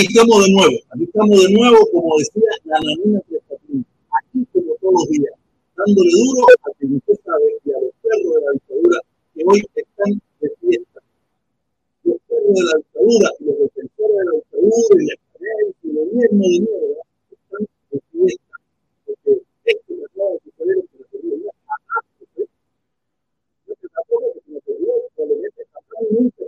Aquí estamos de nuevo, aquí estamos de nuevo, como decía la nanina de aquí como todos los días, dándole duro a quien usted sabe y a los perros de la dictadura que hoy están de fiesta. Los perros de la dictadura, los defensores de la dictadura y el gobierno de mierda están de fiesta. Porque esto que acaba de suceder en la teoría a Lo que tampoco es que la teoría se le mete a nunca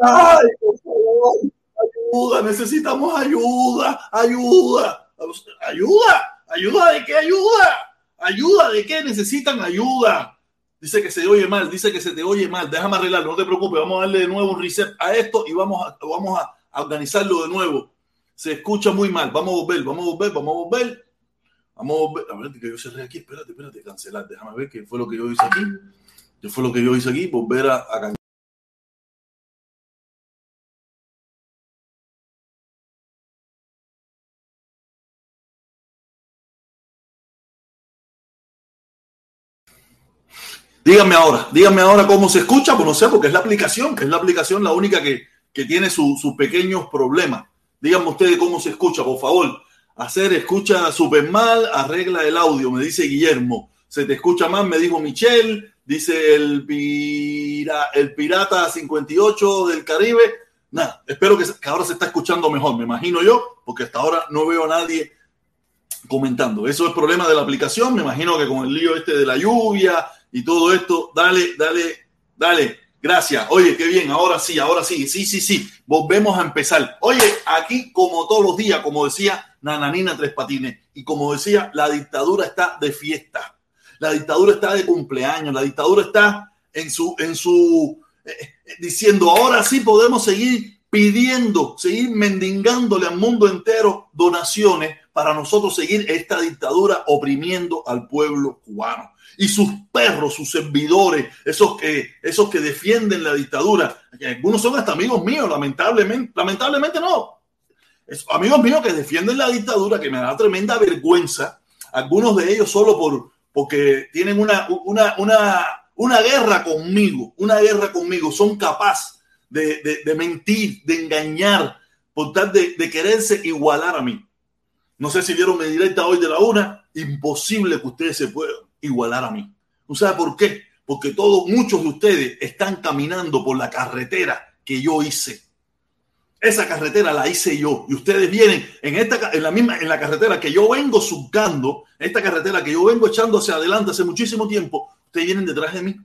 ¡ay, por favor! Ayuda, necesitamos ayuda, ayuda, ayuda, ayuda de qué ayuda, ayuda de qué necesitan ayuda. Dice que se oye mal, dice que se te oye mal, déjame arreglarlo, no te preocupes, vamos a darle de nuevo un reset a esto y vamos a, vamos organizarlo de nuevo. Se escucha muy mal, vamos a volver, vamos a volver, vamos a volver. Vamos a volver. A ver, que yo cerré aquí, espérate, espérate, cancelar, déjame ver qué fue lo que yo hice aquí. ¿Qué fue lo que yo hice aquí? Volver a, a cancelar. Díganme ahora, díganme ahora cómo se escucha, pues no sé, porque es la aplicación, que es la aplicación la única que, que tiene sus su pequeños problemas. Díganme ustedes cómo se escucha, por favor. Hacer escucha súper mal, arregla el audio, me dice Guillermo. Se te escucha mal, me dijo Michelle, dice el, el Pirata 58 del Caribe. Nada, espero que, que ahora se está escuchando mejor, me imagino yo, porque hasta ahora no veo a nadie comentando. Eso es problema de la aplicación, me imagino que con el lío este de la lluvia y todo esto, dale, dale, dale. Gracias. Oye, qué bien. Ahora sí, ahora sí. Sí, sí, sí. Volvemos a empezar. Oye, aquí como todos los días, como decía Nananina Tres Patines, y como decía, la dictadura está de fiesta. La dictadura está de cumpleaños. La dictadura está en su, en su, eh, eh, diciendo, ahora sí podemos seguir pidiendo, seguir mendigándole al mundo entero donaciones para nosotros seguir esta dictadura oprimiendo al pueblo cubano. Y sus perros, sus servidores, esos que, esos que defienden la dictadura, que algunos son hasta amigos míos, lamentablemente, lamentablemente no. Amigos míos que defienden la dictadura, que me da tremenda vergüenza, algunos de ellos solo por, porque tienen una, una, una, una guerra conmigo, una guerra conmigo, son capaces de, de, de mentir, de engañar, por tal de, de quererse igualar a mí. No sé si vieron mi directa hoy de la una. Imposible que ustedes se puedan igualar a mí. ¿No sabe por qué? Porque todos, muchos de ustedes están caminando por la carretera que yo hice. Esa carretera la hice yo y ustedes vienen en esta en la misma en la carretera que yo vengo surcando, esta carretera que yo vengo echando hacia adelante hace muchísimo tiempo, ustedes vienen detrás de mí.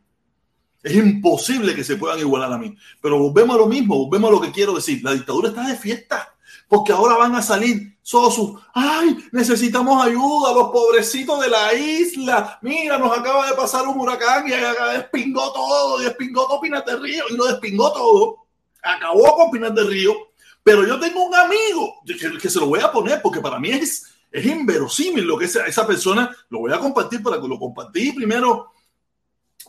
Es imposible que se puedan igualar a mí. Pero volvemos a lo mismo, volvemos a lo que quiero decir. La dictadura está de fiesta porque ahora van a salir Sosu. Ay, necesitamos ayuda, los pobrecitos de la isla. Mira, nos acaba de pasar un huracán y despingó todo, despingó todo Pinar del Río y lo despingó todo. Acabó con Pinar del Río. Pero yo tengo un amigo que, que se lo voy a poner porque para mí es, es inverosímil lo que esa, esa persona lo voy a compartir para que lo compartí primero.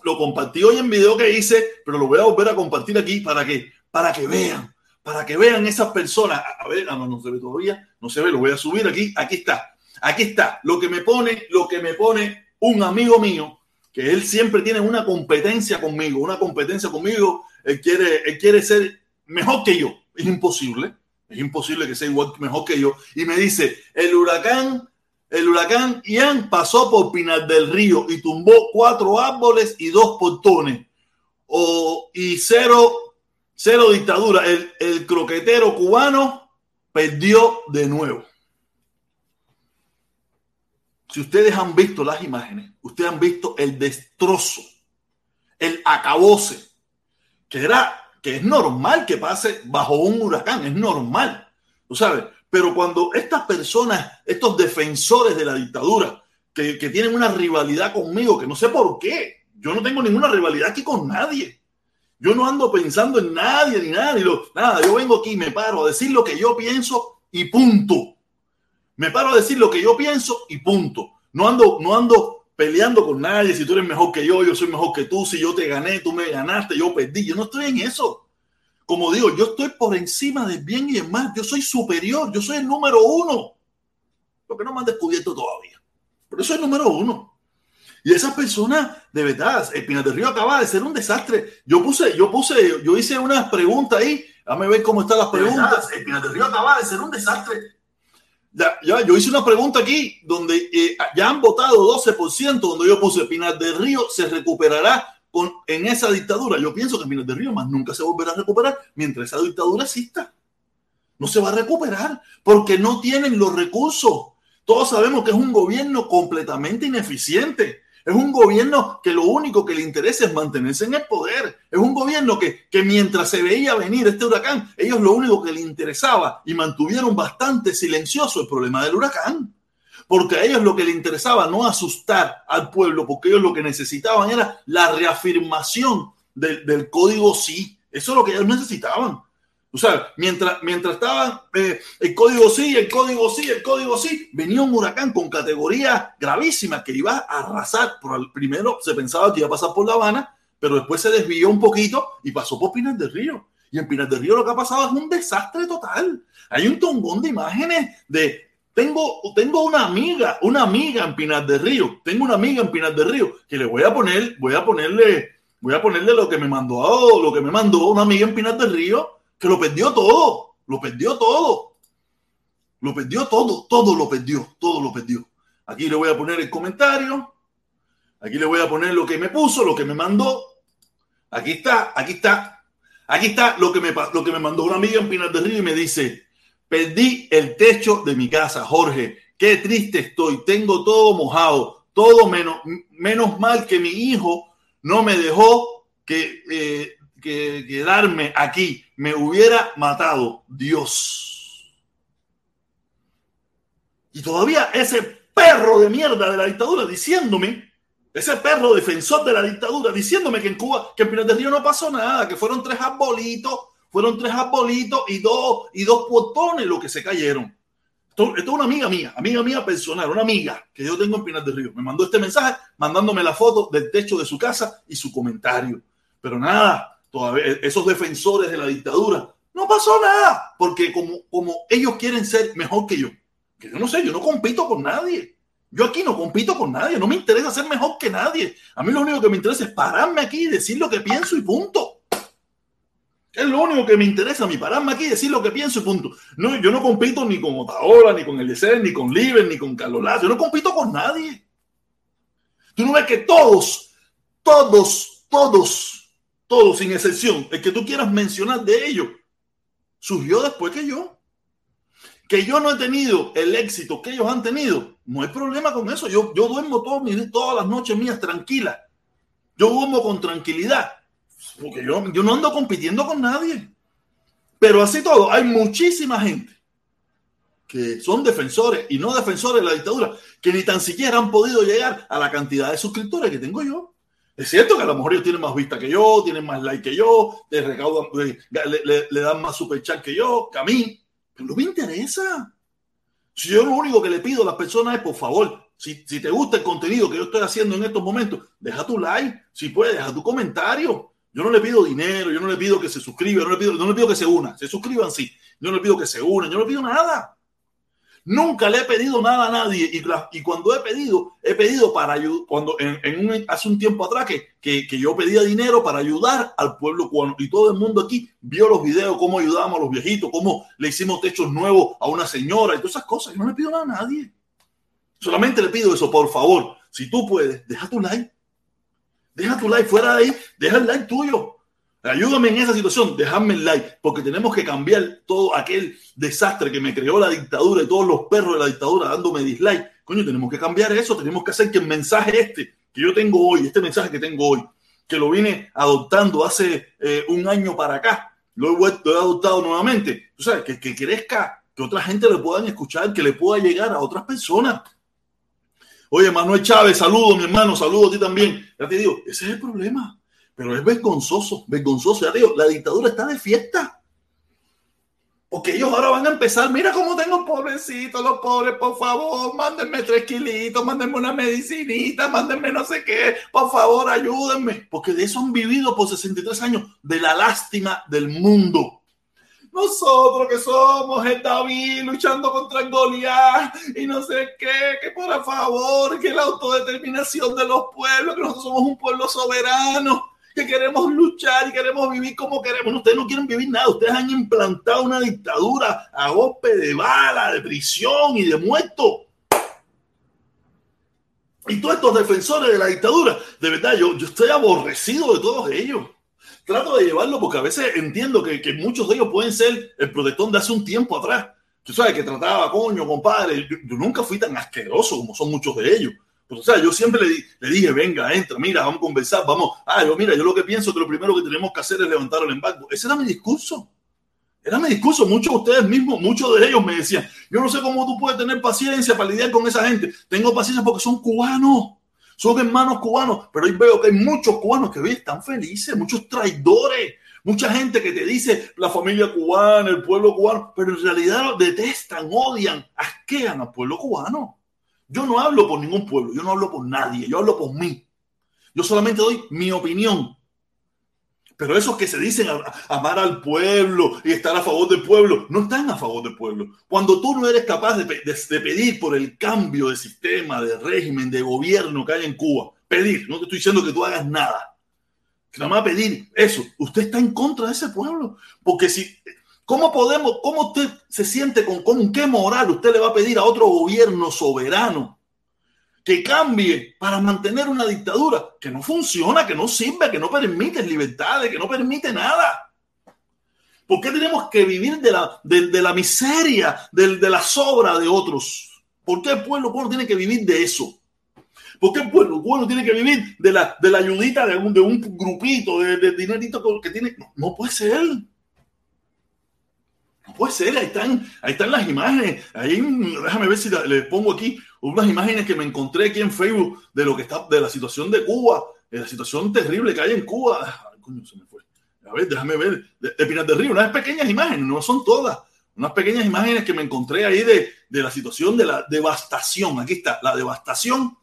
Lo compartí hoy en video que hice, pero lo voy a volver a compartir aquí para que, para que vean para que vean esas personas. A ver, no, no se ve todavía, no se ve, lo voy a subir aquí, aquí está, aquí está, lo que me pone, lo que me pone un amigo mío, que él siempre tiene una competencia conmigo, una competencia conmigo, él quiere, él quiere ser mejor que yo, es imposible, es imposible que sea igual, mejor que yo, y me dice, el huracán, el huracán Ian pasó por Pinar del Río y tumbó cuatro árboles y dos portones, o, y cero Cero dictadura. El, el croquetero cubano perdió de nuevo. Si ustedes han visto las imágenes, ustedes han visto el destrozo, el acabose, que era, que es normal que pase bajo un huracán, es normal, ¿tú sabes? Pero cuando estas personas, estos defensores de la dictadura, que, que tienen una rivalidad conmigo, que no sé por qué, yo no tengo ninguna rivalidad aquí con nadie, yo no ando pensando en nadie ni nada, ni lo, nada. Yo vengo aquí, me paro a decir lo que yo pienso y punto. Me paro a decir lo que yo pienso y punto. No ando, no ando peleando con nadie, si tú eres mejor que yo, yo soy mejor que tú, si yo te gané, tú me ganaste, yo perdí. Yo no estoy en eso. Como digo, yo estoy por encima del bien y del mal. Yo soy superior, yo soy el número uno. Lo que no me han descubierto todavía. Pero soy el número uno. Y esa persona, de verdad, el Pinar del Río acaba de ser un desastre. Yo puse, yo puse, yo hice unas preguntas ahí. Dame ver cómo están las preguntas. El Pinar del Río acaba de ser un desastre. Ya, ya, yo hice una pregunta aquí donde eh, ya han votado 12%, donde yo puse Pinar del Río se recuperará con, en esa dictadura. Yo pienso que Pinar del Río más nunca se volverá a recuperar mientras esa dictadura exista. No se va a recuperar porque no tienen los recursos. Todos sabemos que es un gobierno completamente ineficiente. Es un gobierno que lo único que le interesa es mantenerse en el poder. Es un gobierno que, que mientras se veía venir este huracán, ellos lo único que les interesaba y mantuvieron bastante silencioso el problema del huracán. Porque a ellos lo que les interesaba no asustar al pueblo, porque ellos lo que necesitaban era la reafirmación del, del código sí. Eso es lo que ellos necesitaban. O sea, mientras, mientras estaban eh, el código sí, el código sí, el código sí, venía un huracán con categoría gravísima que iba a arrasar. Por primero se pensaba que iba a pasar por La Habana, pero después se desvió un poquito y pasó por Pinar del Río. Y en Pinar del Río lo que ha pasado es un desastre total. Hay un tongón de imágenes de tengo, tengo una amiga, una amiga en Pinar del Río. Tengo una amiga en Pinar del Río que le voy a poner, voy a ponerle, voy a ponerle lo que me mandó, lo que me mandó una amiga en Pinar del Río que lo perdió todo, lo perdió todo. Lo perdió todo, todo lo perdió, todo lo perdió. Aquí le voy a poner el comentario. Aquí le voy a poner lo que me puso, lo que me mandó. Aquí está, aquí está. Aquí está lo que me, lo que me mandó una amiga en Pinar del Río y me dice, perdí el techo de mi casa, Jorge. Qué triste estoy. Tengo todo mojado. Todo menos, menos mal que mi hijo no me dejó que eh, que quedarme aquí me hubiera matado Dios. Y todavía ese perro de mierda de la dictadura diciéndome, ese perro defensor de la dictadura diciéndome que en Cuba, que en Pinar del Río no pasó nada, que fueron tres arbolitos, fueron tres arbolitos y dos, y dos portones lo que se cayeron. Esto, esto, es una amiga mía, amiga mía personal, una amiga que yo tengo en Pinar del Río. Me mandó este mensaje mandándome la foto del techo de su casa y su comentario. Pero nada, todavía esos defensores de la dictadura, no pasó nada, porque como, como ellos quieren ser mejor que yo, que yo no sé, yo no compito con nadie. Yo aquí no compito con nadie, no me interesa ser mejor que nadie. A mí lo único que me interesa es pararme aquí y decir lo que pienso y punto. Es lo único que me interesa a mí, pararme aquí y decir lo que pienso y punto. No, yo no compito ni con Otaola, ni con Eliezer, ni con Liber, ni con Carlos Lazo. Yo no compito con nadie. Tú no ves que todos, todos, todos todo sin excepción, el que tú quieras mencionar de ellos, surgió después que yo. Que yo no he tenido el éxito que ellos han tenido, no hay problema con eso. Yo, duermo todas las noches mías tranquila. Yo duermo con tranquilidad, porque yo, yo no ando compitiendo con nadie. Pero así todo, hay muchísima gente que son defensores y no defensores de la dictadura, que ni tan siquiera han podido llegar a la cantidad de suscriptores que tengo yo. Es cierto que a lo mejor ellos tienen más vista que yo, tienen más like que yo, le, recaudan, le, dan más super chat que yo, que a mí, pero no me interesa. Si yo lo único que le pido a las personas es, por favor, si, si te gusta el contenido que yo estoy haciendo en estos momentos, deja tu like, si puedes, deja tu comentario. Yo no le pido dinero, yo no le pido que se suscriban, no le pido, no le pido que se unan, se suscriban sí, yo no le pido que se unan, yo no le pido nada. Nunca le he pedido nada a nadie y, cuando he pedido, he pedido para ayudar, cuando en, un, hace un tiempo atrás que, que, yo pedía dinero para ayudar al pueblo cubano y todo el mundo aquí vio los videos, cómo ayudamos a los viejitos, cómo le hicimos techos nuevos a una señora y todas esas cosas. Yo no le pido nada a nadie. Solamente le pido eso, por favor, si tú puedes, deja tu like. Deja tu like fuera de ahí, deja el like tuyo. Ayúdame en esa situación, dejadme el like, porque tenemos que cambiar todo aquel desastre que me creó la dictadura y todos los perros de la dictadura dándome dislike. Coño, tenemos que cambiar eso, tenemos que hacer que el mensaje este que yo tengo hoy, este mensaje que tengo hoy, que lo vine adoptando hace eh, un año para acá, lo he, vuelto, adoptado nuevamente, tú sabes, que, que crezca, que otra gente le puedan escuchar, que le pueda llegar a otras personas. Oye, Manuel Chávez, saludo, mi hermano, saludo a ti también. Ya te digo, ese es el problema pero es vergonzoso, vergonzoso. Ya digo, la dictadura está de fiesta. Porque ellos ahora van a empezar, mira cómo tengo pobrecitos, los pobres, por favor, mándenme tres kilitos, mándenme una medicinita, mándenme no sé qué, por favor, ayúdenme. Porque de eso han vivido por 63 años, de la lástima del mundo. Nosotros que somos el David luchando contra el Goliat y no sé qué, que por favor, que la autodeterminación de los pueblos, que nosotros somos un pueblo soberano que queremos luchar y queremos vivir como queremos. Ustedes no quieren vivir nada. Ustedes han implantado una dictadura a golpe de bala, de prisión y de muerto. Y todos estos defensores de la dictadura, de verdad, yo, yo estoy aborrecido de todos ellos. Trato de llevarlo porque a veces entiendo que, que muchos de ellos pueden ser el protector de hace un tiempo atrás. Tú sabes que trataba, coño, compadre. yo nunca fui tan asqueroso como son muchos de ellos. Pues, o sea, yo siempre le, le, dije, venga, entra, mira, vamos a conversar, vamos. Ah, yo, mira, yo lo que pienso que lo primero que tenemos que hacer es levantar el embargo. Ese era mi discurso. Era mi discurso. Muchos de ustedes mismos, muchos de ellos me decían, yo no sé cómo tú puedes tener paciencia para lidiar con esa gente. Tengo paciencia porque son cubanos. Son hermanos cubanos, pero hoy veo que hay muchos cubanos que hoy están felices, muchos traidores, mucha gente que te dice la familia cubana, el pueblo cubano, pero en realidad detestan, odian, asquean al pueblo cubano. Yo no hablo por ningún pueblo, yo no hablo por nadie, yo hablo por mí. Yo solamente doy mi opinión. Pero esos que se dicen amar al pueblo y estar a favor del pueblo, no están a favor del pueblo. Cuando tú no eres capaz de, pedir por el cambio de sistema, de régimen, de gobierno que hay en Cuba, pedir, no te estoy diciendo que tú hagas nada. Nada más pedir eso. Usted está en contra de ese pueblo. Porque si ¿Cómo podemos, cómo usted se siente con, con qué moral usted le va a pedir a otro gobierno soberano que cambie para mantener una dictadura que no funciona, que no sirve, que no permite libertades, que no permite nada? ¿Por qué tenemos que vivir de la, de, la miseria, de, de, la sobra de otros? ¿Por qué el pueblo cubano tiene que vivir de eso? ¿Por qué el pueblo cubano tiene que vivir de la, de la ayudita de un, de un grupito, de, de dinerito que tiene? No, no puede ser. Puede ser, ahí están, ahí están las imágenes. Ahí, déjame ver si les pongo aquí unas imágenes que me encontré aquí en Facebook de lo que está, de la situación de Cuba, de la situación terrible que hay en Cuba. Ay, coño, se me fue. A ver, déjame ver. De, de Pinar del Río, unas pequeñas imágenes, no son todas. Unas pequeñas imágenes que me encontré ahí de, de la situación de la devastación. Aquí está, la devastación.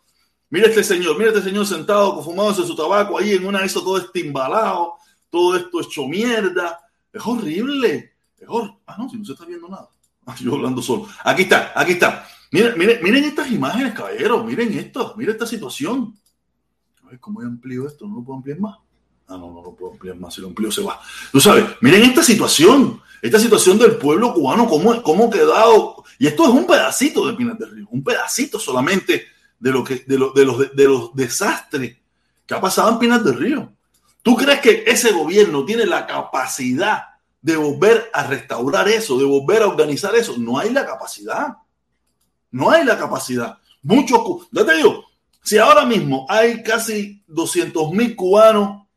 Mira este señor, mira este señor sentado, fumándose su tabaco ahí en una eso todo estimbalado, todo esto hecho mierda. Es horrible. Mejor. Ah, no, si no se está viendo nada. Ah, yo hablando solo. Aquí está, aquí está. Miren, miren, miren estas imágenes, caballeros. Miren esto, miren esta situación. A cómo yo amplío esto. ¿No lo puedo ampliar más? Ah, no, no lo puedo ampliar más. Si lo amplío se va. Tú sabes, miren esta situación. Esta situación del pueblo cubano, cómo, cómo ha quedado. Y esto es un pedacito de Pinar del Río. Un pedacito solamente de, lo que, de, lo, de, los, de los desastres que ha pasado en Pinar del Río. ¿Tú crees que ese gobierno tiene la capacidad de volver a restaurar eso, de volver a organizar eso. No hay la capacidad. No hay la capacidad. Muchos, ya te si ahora mismo hay casi 200 mil cubanos,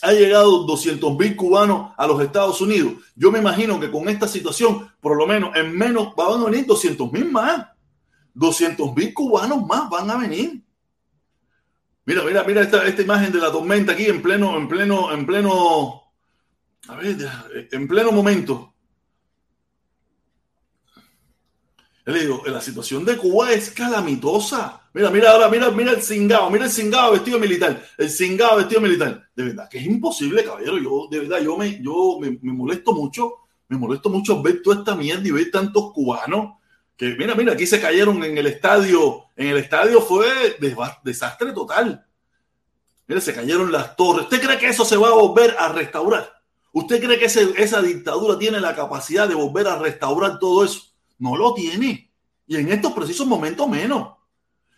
ha llegado 200 mil cubanos a los Estados Unidos, yo me imagino que con esta situación, por lo menos en menos, van a venir 200 mil más. 200 mil cubanos más van a venir. Mira, mira, mira esta, esta imagen de la tormenta aquí en pleno, en pleno, en pleno a ver, en pleno momento. Le digo, la situación de Cuba es calamitosa. Mira, mira ahora, mira, mira el cingado, mira el cingado vestido militar, el cingado vestido militar. De verdad que es imposible, caballero. Yo, de verdad, yo me, yo me, molesto mucho, me molesto mucho ver toda esta mierda y ver tantos cubanos que, mira, mira, aquí se cayeron en el estadio. En el estadio fue desastre total. Mira, se cayeron las torres. ¿Usted cree que eso se va a volver a restaurar? ¿Usted cree que esa dictadura tiene la capacidad de volver a restaurar todo eso? No lo tiene. Y en estos precisos momentos menos.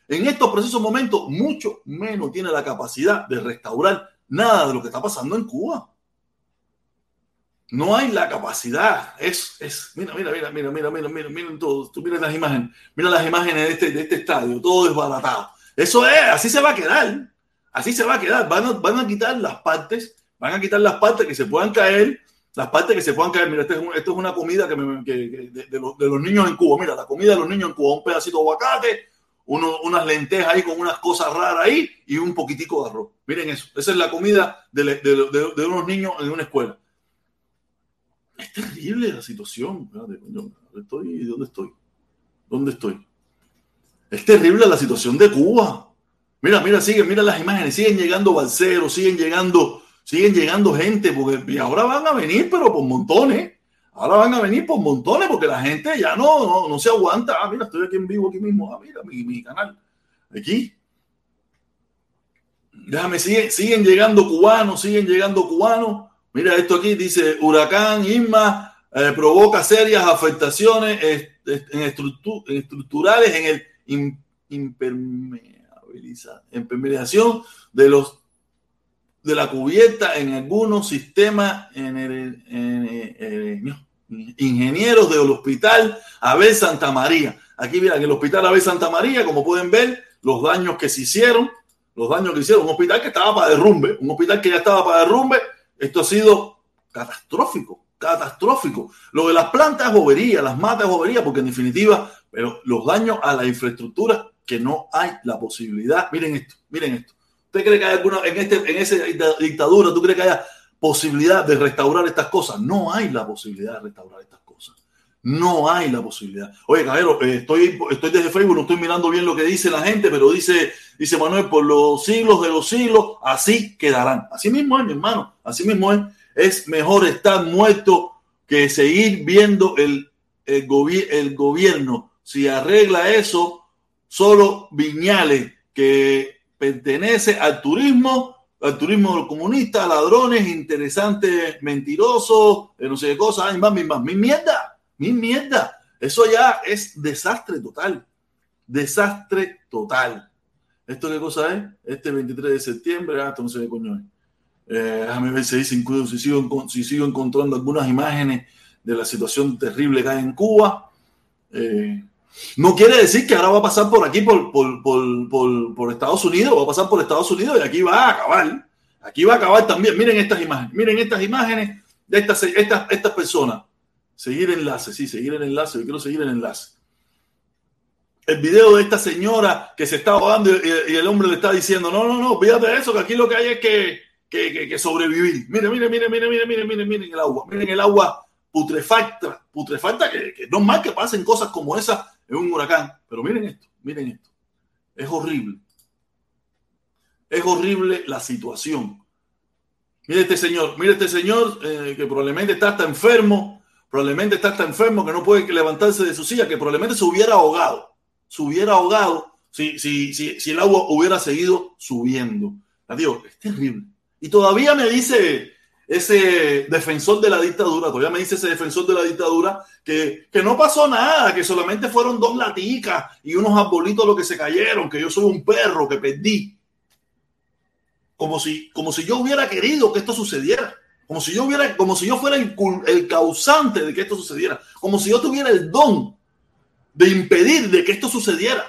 En estos precisos momentos mucho menos tiene la capacidad de restaurar nada de lo que está pasando en Cuba. No hay la capacidad. Es, es, mira, mira, mira, mira, mira, mira, mira, mira todo. Tú mira las imágenes, mira las imágenes de este, de este estadio, todo desbaratado. Eso es, así se va a quedar. Así se va a quedar. Van a, van a quitar las partes Van a quitar las partes que se puedan caer, las partes que se puedan caer. Mira, esto es, una comida que, de, los, niños en Cuba. Mira, la comida de los niños en Cuba, un pedacito de aguacate, unas lentejas ahí con unas cosas raras ahí y un poquitico de arroz. Miren eso. Esa es la comida de, unos niños en una escuela. Es terrible la situación. estoy, ¿Dónde estoy? ¿Dónde estoy? Es terrible la situación de Cuba. Mira, mira, siguen, mira las imágenes, siguen llegando balseros, siguen llegando, siguen llegando gente, porque ahora van a venir, pero por montones. Ahora van a venir por montones, porque la gente ya no, no, se aguanta. Ah, mira, estoy aquí en vivo, aquí mismo. Ah, mira, mi, mi canal. Aquí. Déjame, siguen, siguen llegando cubanos, siguen llegando cubanos. Mira esto aquí, dice huracán Irma eh, provoca serias afectaciones en estructurales en el impermeabilización de los de la cubierta en algunos sistemas en el, ingenieros del hospital Abel Santa María. Aquí mira el hospital Abel Santa María, como pueden ver, los daños que se hicieron, los daños que hicieron, un hospital que estaba para derrumbe, un hospital que ya estaba para derrumbe, esto ha sido catastrófico, catastrófico. Lo de las plantas bobería, las matas es bobería, porque en definitiva, pero los daños a la infraestructura que no hay la posibilidad. Miren esto, miren esto. ¿Usted cree que hay alguna, en, este, en esa dictadura, tú crees que haya posibilidad de restaurar estas cosas? No hay la posibilidad de restaurar estas cosas. No hay la posibilidad. Oye, caballero, eh, estoy, estoy desde Facebook, no estoy mirando bien lo que dice la gente, pero dice, dice Manuel, por los siglos de los siglos, así quedarán. Así mismo es, mi hermano, así mismo es. Es mejor estar muerto que seguir viendo el, el, el gobierno. Si arregla eso, solo Viñales, que pertenece al turismo, al turismo comunista, ladrones, interesantes, mentirosos, no sé qué cosas, ay, más, mi, más, mi mierda, mi mierda. Eso ya es desastre total. Desastre total. ¿Esto qué cosa es? Este 23 de septiembre, ah, esto no sé qué coño es. Eh, déjame ver si, si, sigo, si sigo encontrando algunas imágenes de la situación terrible que hay en Cuba. Eh, no quiere decir que ahora va a pasar por aquí, por, por, Estados Unidos, va a pasar por Estados Unidos y aquí va a acabar. Aquí va a acabar también. Miren estas imágenes, miren estas imágenes de estas, estas, estas personas. Seguir enlace, sí, seguir el enlace. Yo quiero seguir el enlace. El video de esta señora que se está ahogando y, el hombre le está diciendo: No, no, no, fíjate eso, que aquí lo que hay es que, que, que, sobrevivir. Miren, miren, miren, miren, miren, miren, miren, miren el agua. Miren el agua putrefacta, putrefacta, que, que no es mal que pasen cosas como esas en un huracán. Pero miren esto, miren esto. Es horrible. Es horrible la situación. Mire este señor, mire este señor eh, que probablemente está hasta enfermo, probablemente está hasta enfermo, que no puede levantarse de su silla, que probablemente se hubiera ahogado, se hubiera ahogado si, si, si, si el agua hubiera seguido subiendo. Adiós, es terrible. Y todavía me dice ese defensor de la dictadura, todavía me dice ese defensor de la dictadura que, no pasó nada, que solamente fueron dos laticas y unos arbolitos los que se cayeron, que yo soy un perro que perdí. Como si, como si yo hubiera querido que esto sucediera. Como si yo hubiera, como si yo fuera el, el causante de que esto sucediera. Como si yo tuviera el don de impedir de que esto sucediera.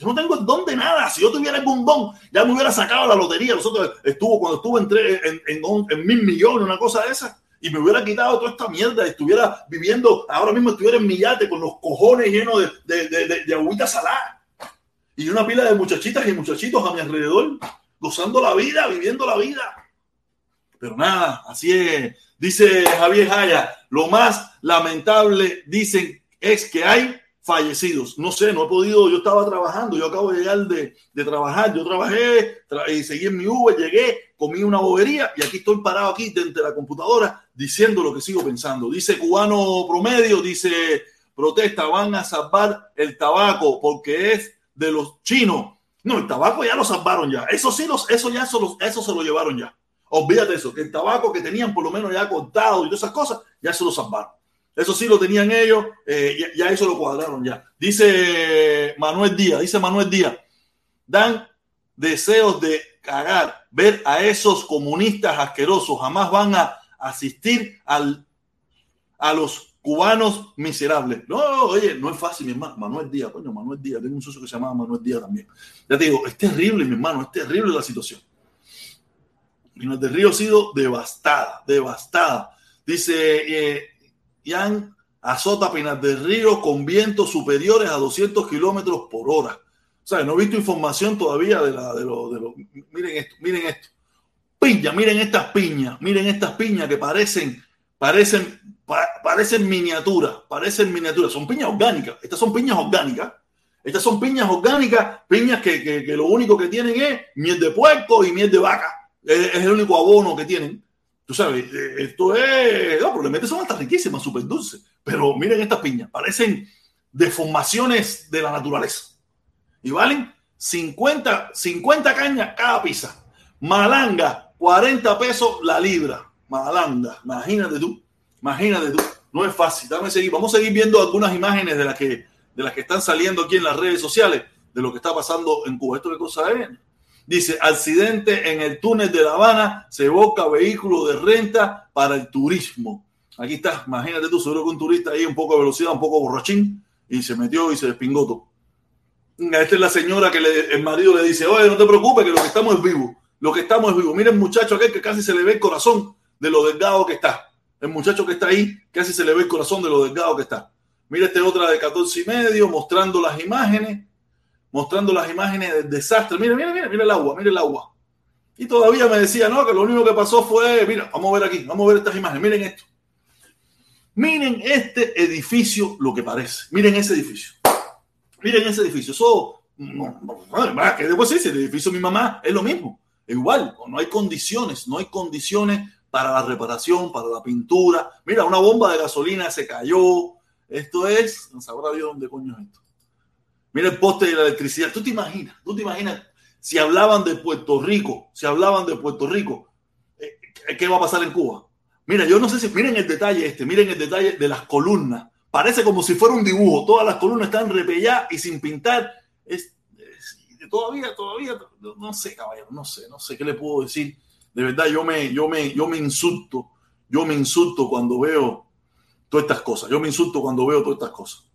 Yo no tengo el don de nada. Si yo tuviera algún don, ya me hubiera sacado la lotería. Nosotros estuvo cuando entre, en, en, mil millones, una cosa de esa. Y me hubiera quitado toda esta mierda. Estuviera viviendo, ahora mismo estuviera en mi con los cojones llenos de, de, de, de salada. Y una pila de muchachitas y muchachitos a mi alrededor, gozando la vida, viviendo la vida. Pero nada, así es. Dice Javier Jaya, lo más lamentable, dicen, es que hay fallecidos. No sé, no he podido, yo estaba trabajando, yo acabo de llegar de, de trabajar, yo trabajé y seguí en mi Uber, llegué, comí una bobería y aquí estoy parado aquí dentro de la computadora diciendo lo que sigo pensando. Dice cubano promedio, dice protesta, van a salvar el tabaco porque es de los chinos. No, el tabaco ya lo salvaron ya. Eso sí, los, eso ya eso, eso se lo llevaron ya. Olvídate eso, que el tabaco que tenían por lo menos ya cortado y todas esas cosas, ya se lo salvaron. Eso sí lo tenían ellos, eh, ya, eso lo cuadraron ya. Dice Manuel Díaz, dice Manuel Díaz, dan deseos de cagar, ver a esos comunistas asquerosos, jamás van a asistir al, a los cubanos miserables. No, oye, no es fácil, mi hermano. Manuel Díaz, coño, Manuel Díaz, tengo un socio que se llama Manuel Díaz también. Ya te digo, es terrible, mi hermano, es terrible la situación. Minas del Río ha sido devastada, devastada. Dice, eh, Azota Pinar del Río con vientos superiores a 200 kilómetros por hora. O sea, no he visto información todavía de, la, de, lo, de lo. Miren esto, miren esto. Piña, miren estas piñas, miren estas piñas que parecen, parecen, parecen miniaturas, parecen miniaturas. Son piñas orgánicas. Estas son piñas orgánicas. Estas son piñas orgánicas, piñas que, que, lo único que tienen es miel de puerco y miel de vaca. Es, el único abono que tienen. Tú sabes, eh, esto es. No, probablemente son hasta riquísimas, súper dulces. Pero miren estas piñas, parecen deformaciones de la naturaleza. Y valen 50, 50 cañas cada pizza. Malanga, 40 pesos la libra. Malanga, imagínate tú, imagínate tú. No es fácil. Dame seguir. Vamos a seguir viendo algunas imágenes de las que, de las que están saliendo aquí en las redes sociales de lo que está pasando en Cuba. ¿Esto qué cosa es? Dice, accidente en el túnel de La Habana, se evoca vehículo de renta para el turismo. Aquí está, imagínate tú, seguro que un turista ahí un poco de velocidad, un poco borrachín, y se metió y se despingó. Esta es la señora que el marido le dice, oye, no te preocupes, que lo que estamos es vivo. Lo que estamos es vivo. Mira el muchacho aquel que casi se le ve el corazón de lo delgado que está. El muchacho que está ahí, casi se le ve el corazón de lo delgado que está. Mira este otra de 14 y medio, mostrando las imágenes, mostrando las imágenes del desastre. Mira, mira, mira, mira el agua, mira el agua. Y todavía me decía, no, que lo único que pasó fue, mira, vamos a ver aquí, vamos a ver estas imágenes, miren esto. Miren este edificio, lo que parece. Miren ese edificio. Miren ese edificio. Eso, que después ese edificio de mi mamá es lo mismo. Igual, no hay condiciones, no hay condiciones para la reparación, para la pintura. Mira, una bomba de gasolina se cayó. Esto es, no sabrá Dios dónde coño es esto. Mira el poste de la electricidad. ¿Tú te imaginas? ¿Tú te imaginas si hablaban de Puerto Rico? Si hablaban de Puerto Rico, eh, ¿qué va a pasar en Cuba? Mira, yo no sé si, miren el detalle este, miren el detalle de las columnas. Parece como si fuera un dibujo. Todas las columnas están repelladas y sin pintar. Es, todavía, todavía, no sé, caballero, no sé, no sé qué le puedo decir. De verdad, yo me, yo me, yo me insulto. Yo me insulto cuando veo todas estas cosas. Yo me insulto cuando veo todas estas cosas.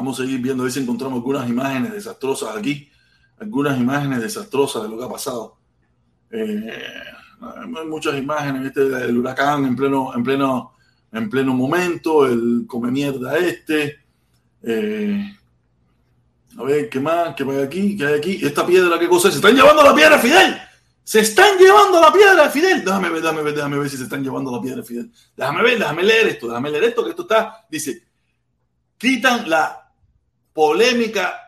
Vamos a seguir viendo a ver si encontramos algunas imágenes desastrosas aquí. Algunas imágenes desastrosas de lo que ha pasado. Eh, hay muchas imágenes, este el huracán en pleno, en pleno, en pleno momento, el come mierda este. Eh, a ver, ¿qué más? ¿Qué hay aquí? ¿Qué hay aquí? ¿Esta piedra qué cosa es? ¡Se están llevando la piedra, Fidel! ¡Se están llevando la piedra, Fidel! Déjame ver, déjame ver, déjame ver si se están llevando la piedra, Fidel. Déjame ver, déjame leer esto, déjame leer esto, que esto está, dice, quitan la polémica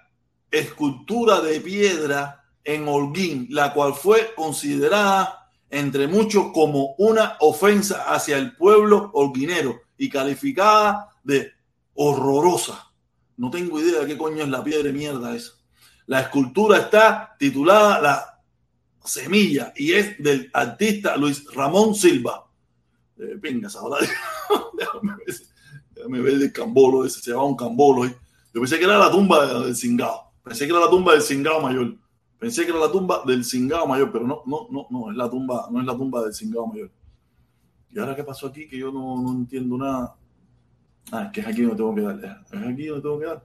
escultura de piedra en Holguín, la cual fue considerada entre muchos como una ofensa hacia el pueblo holguinero y calificada de horrorosa. No tengo idea de qué coño es la piedra de mierda esa. La escultura está titulada La Semilla y es del artista Luis Ramón Silva. Eh, ahora déjame, ver, déjame ver el cambolo ese, se llama un cambolo. Yo pensé que era la tumba del cingao. Pensé que era la tumba del cingao mayor. Pensé que era la tumba del cingado mayor, pero no, no, no, no, es la tumba, no es la tumba del cingado mayor. ¿Y ahora qué pasó aquí? Que yo no, no entiendo nada. Ah, es que es aquí donde tengo que dar. Es aquí donde tengo que dar.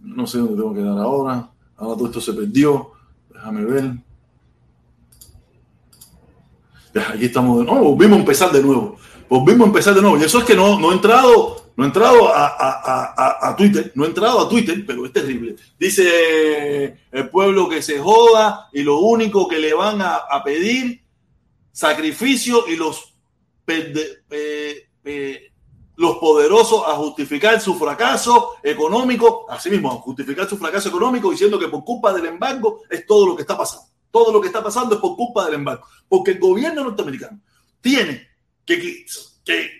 No sé dónde tengo que dar ahora. Ahora todo esto se perdió. Déjame ver. aquí estamos de nuevo. Volvimos a empezar de nuevo. Volvimos a empezar de nuevo. Y eso es que no, no he entrado no he entrado a, Twitter, no he entrado a Twitter, pero es terrible. Dice el pueblo que se joda y lo único que le van a, pedir sacrificio y los, los poderosos a justificar su fracaso económico, así mismo, a justificar su fracaso económico diciendo que por culpa del embargo es todo lo que está pasando. Todo lo que está pasando es por culpa del embargo. Porque el gobierno norteamericano tiene que que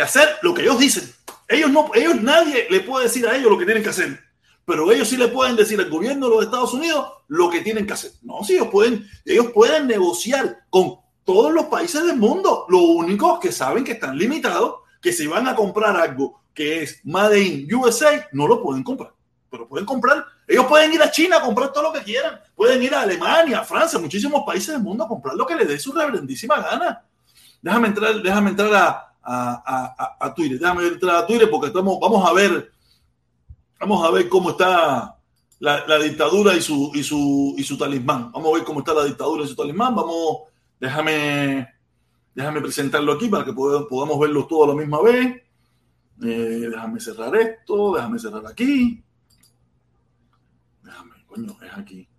hacer lo que ellos dicen. Ellos no, ellos nadie le puede decir a ellos lo que tienen que hacer, pero ellos sí le pueden decir al gobierno de los Estados Unidos lo que tienen que hacer. No, si ellos pueden, ellos pueden negociar con todos los países del mundo. Lo único que saben que están limitados, que si van a comprar algo que es Made in USA, no lo pueden comprar. Pero pueden comprar, ellos pueden ir a China a comprar todo lo que quieran, pueden ir a Alemania, a Francia, muchísimos países del mundo a comprar lo que les dé su reverendísima gana. Déjame entrar, déjame entrar a, a, a, Twitter. Déjame entrar a Twitter porque estamos, vamos a ver, vamos a ver cómo está la, dictadura y su, y, su, y su talismán. Vamos a ver cómo está la dictadura y su talismán. Vamos, déjame, déjame presentarlo aquí para que podamos verlo todo a la misma vez. Eh, déjame cerrar esto, déjame cerrar aquí. Déjame, coño, es aquí.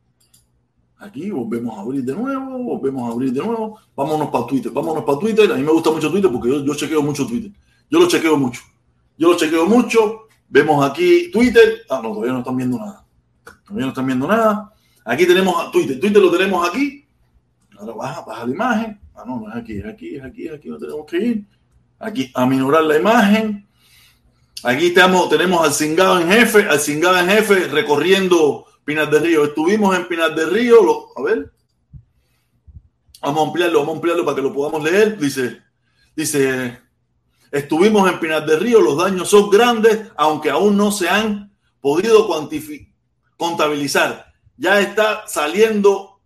Aquí volvemos a abrir de nuevo, volvemos a abrir de nuevo. Vámonos para Twitter, vámonos para Twitter. A mí me gusta mucho Twitter porque yo, yo chequeo mucho Twitter. Yo lo chequeo mucho. Yo lo chequeo mucho. Vemos aquí Twitter. Ah, no, todavía no están viendo nada. Todavía no están viendo nada. Aquí tenemos a Twitter. Twitter lo tenemos aquí. Ahora baja, baja la imagen. Ah, no, no es aquí, es aquí, es aquí, es aquí. No tenemos que ir. Aquí, aminorar la imagen. Aquí estamos, tenemos al cingado en jefe, al cingado en jefe recorriendo Pinar del Río. Estuvimos en Pinar del Río, lo, a ver. Vamos a ampliarlo, vamos a ampliarlo para que lo podamos leer. Dice, dice, estuvimos en Pinar del Río, los daños son grandes, aunque aún no se han podido contabilizar. Ya está saliendo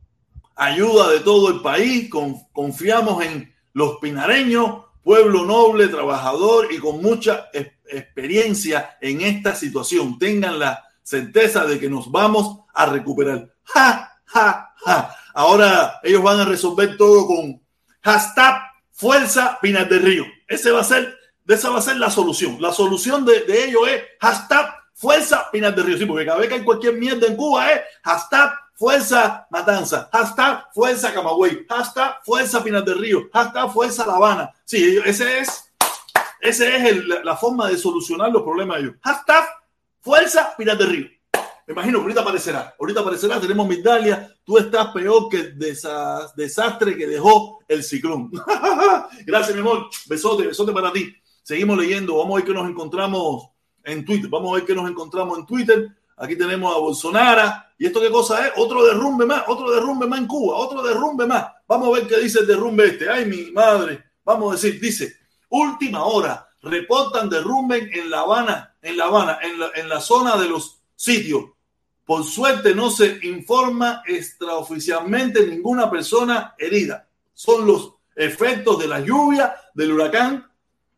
ayuda de todo el país, confiamos en los pinareños, pueblo noble, trabajador y con mucha experiencia en esta situación. Tengan la certeza de que nos vamos a recuperar. Ja, ja, ja. Ahora ellos van a resolver todo con hashtag Fuerza Pinar del Río. Ese va a ser, esa va a ser la solución. La solución de, de ellos es hashtag Fuerza Pinar del Río. Sí, porque cada vez que hay cualquier mierda en Cuba es hashtag Fuerza Matanza, hashtag Fuerza Camagüey, hashtag Fuerza Pinar del Río, hashtag Fuerza La Habana. Sí, ese es, ese es la forma de solucionar los problemas de ellos. Hashtag Fuerza Pinar Río. Me imagino que ahorita aparecerá. Ahorita aparecerá. Tenemos Migdalia. Tú estás peor que el desastre que dejó el ciclón. Gracias, mi amor. Besote, besote para ti. Seguimos leyendo. Vamos a ver que nos encontramos en Twitter. Vamos a ver que nos encontramos en Twitter. Aquí tenemos a Bolsonaro. ¿Y esto qué cosa es? Otro derrumbe más, otro derrumbe más en Cuba, otro derrumbe más. Vamos a ver qué dice el derrumbe este. Ay, mi madre. Vamos a decir, dice, última hora, reportan derrumbe en La Habana, en La Habana, en la, en la zona de los sitios. Por suerte no se informa extraoficialmente ninguna persona herida. Son los efectos de la lluvia, del huracán,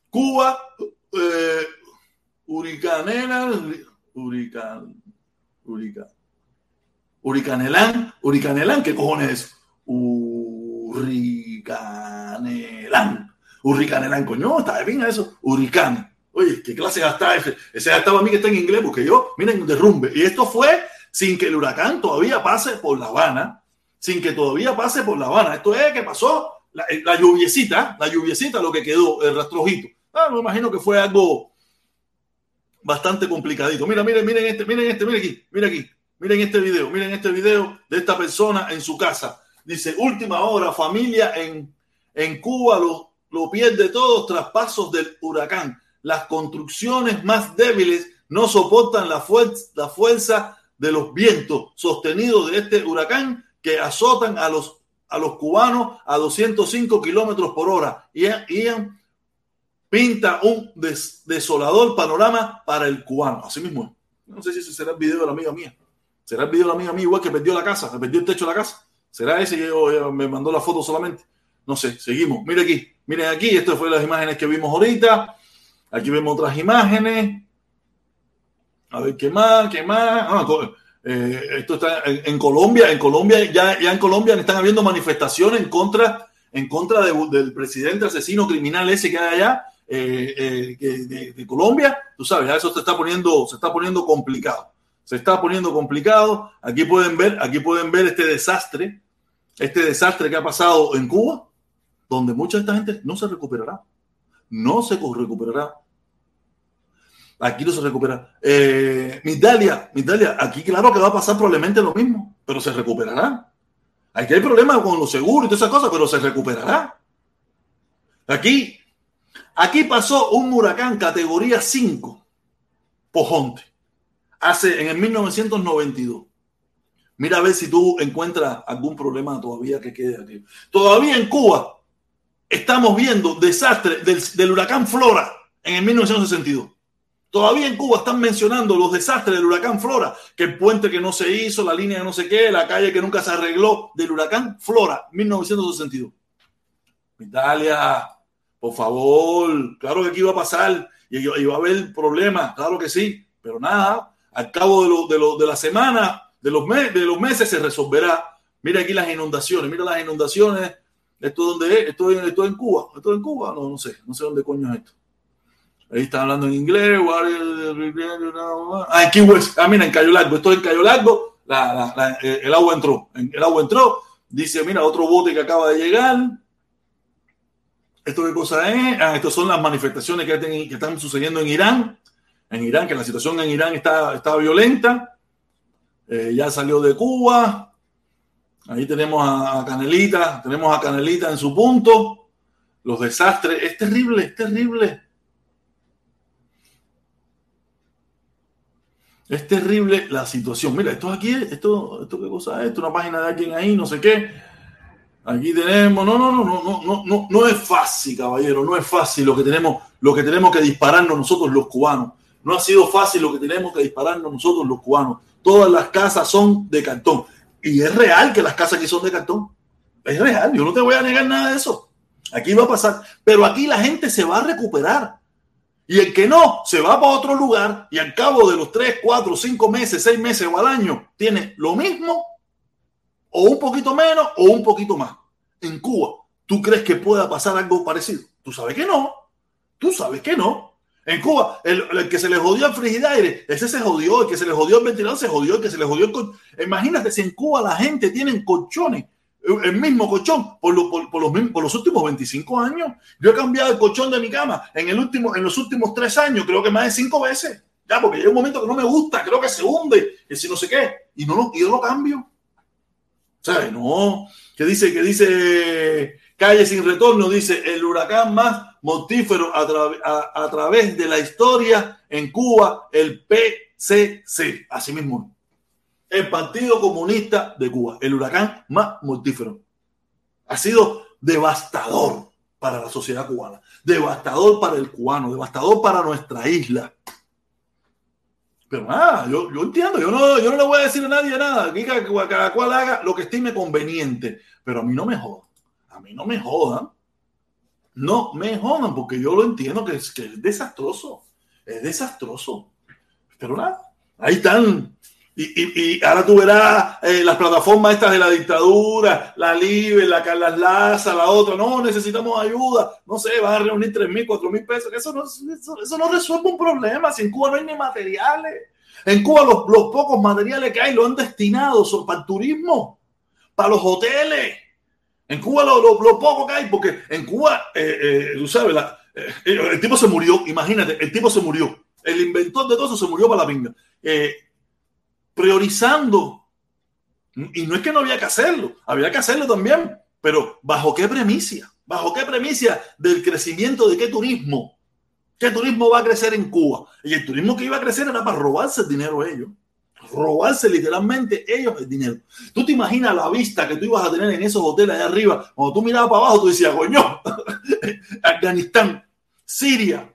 Cuba, eh, huricanela, huricán, huricán, huricanelán, huricanelán, ¿qué cojones es eso? Huricanelán, huricanelán, coño, está bien eso, huricán. Oye, ¿qué clase gasta ese? Ese gastaba a mí que está en inglés, porque yo, miren, derrumbe. Y esto fue sin que el huracán todavía pase por La Habana, sin que todavía pase por La Habana. Esto es que pasó la, eh, la lluviecita, la lluviecita, lo que quedó, el rastrojito. Ah, me imagino que fue algo bastante complicadito. Mira, miren, miren este, miren este, miren aquí, miren aquí, miren este video, miren este video de esta persona en su casa. Dice, última hora, familia en, en Cuba lo, lo pierde todo tras pasos del huracán. Las construcciones más débiles no soportan la, fuerza, la fuerza de los vientos sostenidos de este huracán que azotan a los, a los cubanos a 205 kilómetros por hora. Ian pinta un desolador panorama para el cubano. Así mismo. No sé si ese será el video de la amiga mía. Será el video de la amiga mía igual que perdió la casa, perdió el techo de la casa. Será ese que me mandó la foto solamente. No sé, seguimos. Mire aquí, miren aquí, estas fueron las imágenes que vimos ahorita. Aquí vemos otras imágenes. A ver, ¿qué más? ¿Qué más? Ah, eh, esto está en, Colombia. En Colombia, ya, en Colombia están habiendo manifestaciones en contra, en contra del presidente asesino criminal ese que hay allá, eh, eh, de, Colombia. Tú sabes, ya eso se está poniendo, se está poniendo complicado. Se está poniendo complicado. Aquí pueden ver, aquí pueden ver este desastre, este desastre que ha pasado en Cuba, donde mucha de esta gente no se recuperará. No se recuperará Aquí no se recupera. Eh, Mitalia, aquí claro que va a pasar probablemente lo mismo, pero se recuperará. Aquí hay problemas con los seguros y todas esas cosas, pero se recuperará. Aquí, aquí pasó un huracán categoría 5, Pojonte, hace en el 1992. Mira a ver si tú encuentras algún problema todavía que quede aquí. Todavía en Cuba estamos viendo desastre del, huracán Flora en el 1962. Todavía en Cuba están mencionando los desastres del huracán Flora, que el puente que no se hizo, la línea que no sé qué, la calle que nunca se arregló del huracán Flora, 1962. Italia, por favor, claro que aquí iba a pasar y iba a haber problemas, claro que sí, pero nada, al cabo de, lo, de, la semana, de los meses se resolverá. Mira aquí las inundaciones, mira las inundaciones. ¿Esto dónde es? Esto, esto en Cuba. ¿Esto en Cuba? No, no sé, no sé dónde coño es esto. Ahí están hablando en inglés. Ah, aquí, ah, mira, en Cayo Largo. Esto es en Cayo Largo. el agua entró. El agua entró. Dice, mira, otro bote que acaba de llegar. ¿Esto qué cosa es? Ah, estas son las manifestaciones que, que, están sucediendo en Irán. En Irán, que la situación en Irán está, está violenta. Eh, ya salió de Cuba. Ahí tenemos a Canelita, tenemos a Canelita en su punto. Los desastres, es terrible, es terrible. Es terrible la situación. Mira, esto aquí, esto, esto qué cosa es, esto una página de alguien ahí, no sé qué. Aquí tenemos, no, no, no, no, no, no, no es fácil, caballero, no es fácil lo que tenemos, lo que tenemos que dispararnos nosotros los cubanos. No ha sido fácil lo que tenemos que dispararnos nosotros los cubanos. Todas las casas son de cartón. Y es real que las casas aquí son de cartón. Es real, yo no te voy a negar nada de eso. Aquí va a pasar. Pero aquí la gente se va a recuperar. Y el que no, se va para otro lugar y al cabo de los 3, 4, 5 meses, 6 meses o al año, tiene lo mismo o un poquito menos o un poquito más. En Cuba, ¿tú crees que pueda pasar algo parecido? Tú sabes que no. Tú sabes que no. En Cuba, el, que se le jodió el frigidaire, ese se jodió, el que se le jodió el ventilador se jodió, el que se le jodió el Imagínate si en Cuba la gente tiene colchones el mismo colchón por, los, por los últimos 25 años. Yo he cambiado el colchón de mi cama en, el último, en los últimos tres años, creo que más de cinco veces. Ya, porque llega un momento que no me gusta, creo que se hunde, que si no sé qué, y no lo, yo lo cambio. ¿Sabes? No. Que dice, que dice Calle sin retorno, dice el huracán más mortífero a, través de la historia en Cuba, el PCC. Así mismo el Partido Comunista de Cuba, el huracán más mortífero. Ha sido devastador para la sociedad cubana, devastador para el cubano, devastador para nuestra isla. Pero nada, yo, entiendo, yo no, yo no le voy a decir a nadie nada, que cada cual haga lo que estime conveniente, pero a mí no me jodan, a mí no me jodan, no me jodan, porque yo lo entiendo que es, que es desastroso, es desastroso. Pero nada, ahí están y, ahora tú verás eh, las plataformas estas de la dictadura, la Libre, la Carlas Laza, la otra, no, necesitamos ayuda, no sé, van a reunir 3 mil, 4 mil pesos, eso no, eso, no resuelve un problema, si en Cuba no hay ni materiales. En Cuba los, pocos materiales que hay lo han destinado para el turismo, para los hoteles. En Cuba lo, lo, poco que hay, porque en Cuba, eh, eh, tú sabes, el tipo se murió, imagínate, el tipo se murió. El inventor de todo eso se murió para la pinga priorizando. Y no es que no había que hacerlo, había que hacerlo también, pero ¿bajo qué premisa? ¿Bajo qué premisa del crecimiento de qué turismo? ¿Qué turismo va a crecer en Cuba? Y el turismo que iba a crecer era para robarse el dinero a ellos. Robarse literalmente ellos el dinero. Tú te imaginas la vista que tú ibas a tener en esos hoteles allá arriba. Cuando tú mirabas para abajo, tú decías, coño, Afganistán, Siria,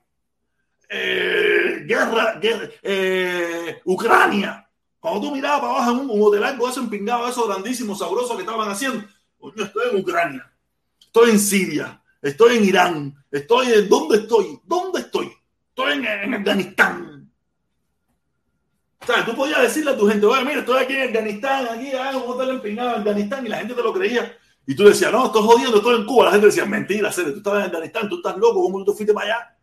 eh, guerra, eh, Ucrania, cuando tú mirabas para abajo en un, hotel algo eso empingado, eso grandísimo, sabroso que estaban haciendo, yo estoy en Ucrania, estoy en Siria, estoy en Irán, estoy en ¿dónde estoy? ¿Dónde estoy? Estoy en, Afganistán. Tú podías decirle a tu gente, oye, mira, estoy aquí en Afganistán, aquí hay un hotel empingado en Afganistán, y la gente te lo creía. Y tú decías, no, estoy jodiendo, estoy en Cuba. La gente decía, mentira, tú estabas en Afganistán, tú estás loco, ¿cómo tú fuiste para allá?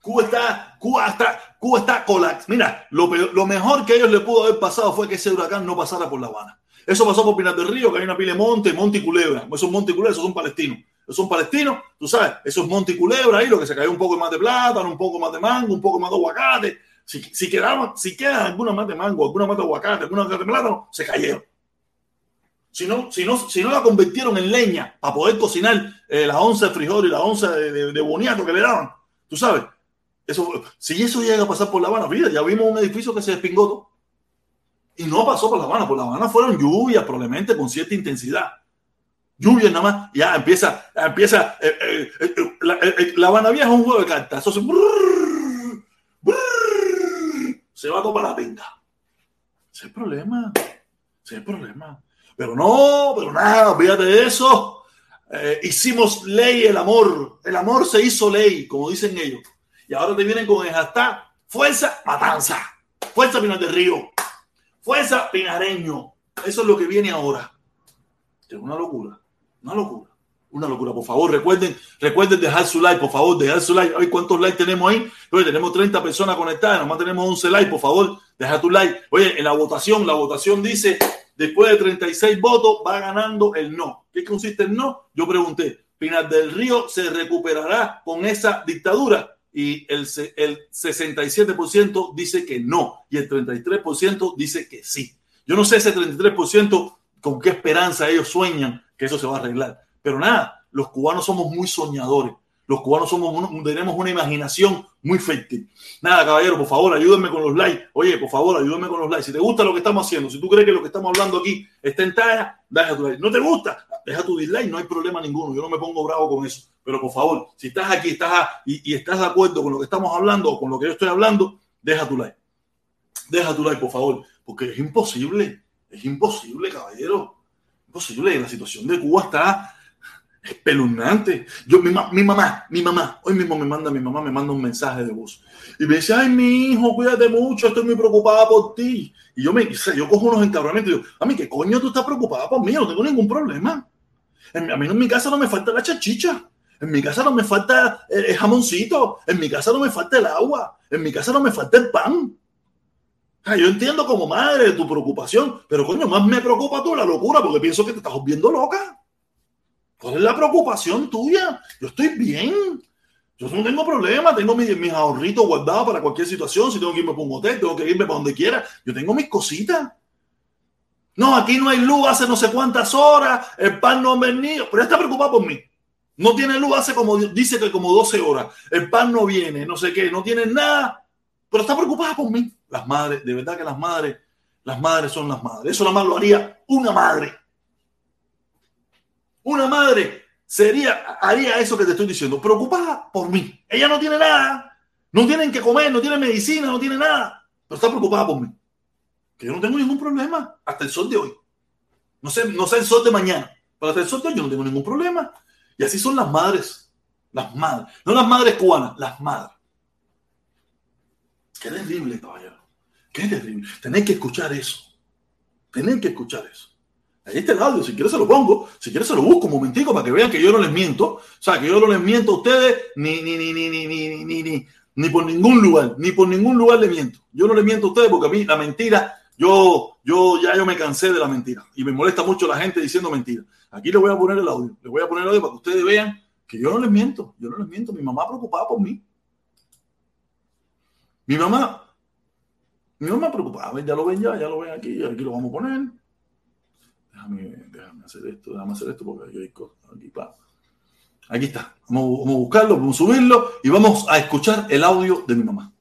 Cuba está, Cuba está, Cuba está colapsada. Mira, lo, lo, mejor que a ellos le pudo haber pasado fue que ese huracán no pasara por La Habana. Eso pasó por Pinar del Río, que hay una pila de monte, Monte y Culebra. Esos Monte y Culebra, esos son palestinos. Esos son palestinos, tú sabes, esos Monte y Culebra ahí, lo que se cayó un poco más de plátano, un poco más de mango, un poco más de aguacate. Si, si, quedaba, si queda alguna más de mango, alguna más de aguacate, alguna más de plátano, se cayeron. Si no, si, no, si no la convirtieron en leña para poder cocinar eh, las once de frijol y las once de, boniato que le daban, tú sabes, eso, si eso llega a pasar por La Habana, mira, ya vimos un edificio que se despingó todo. Y no pasó por La Habana, por La Habana fueron lluvias probablemente con cierta intensidad. Lluvias nada más, ya empieza, empieza, eh, eh, eh, la, Habana Vieja es un juego de cartas. Eso se va a tomar la pinta. Ese es el problema. Ese es el problema. Pero no, pero nada, olvídate de eso. hicimos ley el amor. El amor se hizo ley, como dicen ellos. Y ahora te vienen con el hashtag Fuerza Matanza. Fuerza Pinar del Río. Fuerza Pinareño. Eso es lo que viene ahora. Es una locura. Una locura. Una locura, por favor, recuerden, recuerden dejar su like, por favor, dejar su like. Oye, ¿cuántos likes tenemos ahí? Oye, tenemos 30 personas conectadas, nomás tenemos 11 likes, por favor, deja tu like. Oye, en la votación, la votación dice, después de 36 votos, va ganando el no. ¿Qué consiste el no? Yo pregunté, ¿Pinar del Río se recuperará con esa dictadura? Y el, el 67% dice que no, y el 33% dice que sí. Yo no sé ese 33% con qué esperanza ellos sueñan que eso se va a arreglar pero nada, los cubanos somos muy soñadores. Los cubanos somos tenemos una imaginación muy fértil. Nada, caballero, por favor, ayúdenme con los likes. Oye, por favor, ayúdenme con los likes. Si te gusta lo que estamos haciendo, si tú crees que lo que estamos hablando aquí está en talla, deja tu like. No te gusta, deja tu dislike, no hay problema ninguno. Yo no me pongo bravo con eso. Pero por favor, si estás aquí estás y, y estás de acuerdo con lo que estamos hablando o con lo que yo estoy hablando, deja tu like. Deja tu like, por favor, porque es imposible. Es imposible, caballero. Imposible. La situación de Cuba está espeluznante. Yo, mi, mi, mamá, mi mamá, hoy mismo me manda, mi mamá me manda un mensaje de voz y me dice, ay, mi hijo, cuídate mucho, estoy muy preocupada por ti. Y yo me, yo cojo unos encabronamientos y digo, a mí, ¿qué coño tú estás preocupada por mí? no tengo ningún problema. A mí en mi casa no me falta la chachicha. En mi casa no me falta el, jamoncito. En mi casa no me falta el agua. En mi casa no me falta el pan. yo entiendo como madre tu preocupación, pero coño, más me preocupa tú la locura porque pienso que te estás volviendo loca. ¿Cuál es la preocupación tuya? Yo estoy bien. Yo no tengo problema, tengo mis, ahorritos guardados para cualquier situación. Si tengo que irme para un hotel, tengo que irme para donde quiera. Yo tengo mis cositas. No, aquí no hay luz hace no sé cuántas horas, el pan no ha venido, pero está preocupado por mí. No tiene luz hace como, dice que como 12 horas, el pan no viene, no sé qué, no tiene nada, pero está preocupada por mí. Las madres, de verdad que las madres, las madres son las madres. Eso nada más lo haría una madre. Una madre sería, haría eso que te estoy diciendo, preocupada por mí. Ella no tiene nada, no tienen que comer, no tiene medicina, no tiene nada, pero está preocupada por mí. Que yo no tengo ningún problema hasta el sol de hoy. No sé, no sé el sol de mañana, pero hasta el sol de hoy yo no tengo ningún problema. Y así son las madres, las madres, no las madres cubanas, las madres. Qué terrible, caballero. Qué terrible. Tenéis que escuchar eso. Tenéis que escuchar eso. Ahí está el audio, si quieres se lo pongo, si quieres se lo busco un momentico para que vean que yo no les miento. O sea, que yo no les miento a ustedes ni, ni, ni, ni, ni, ni, ni, ni, ni por ningún lugar, ni por ningún lugar le miento. Yo no les miento a ustedes porque a mí la mentira, yo, yo ya yo me cansé de la mentira y me molesta mucho la gente diciendo mentiras. Aquí les voy a poner el audio, les voy a poner el audio para que ustedes vean que yo no les miento, yo no les miento. Mi mamá preocupada por mí. Mi mamá, mi mamá preocupada, ya lo ven ya, ya lo ven aquí, aquí lo vamos a poner déjame, hacer esto, déjame hacer esto porque aquí hay cosas. Aquí, aquí está. Vamos, vamos, a buscarlo, vamos a subirlo y vamos a escuchar el audio de mi mamá.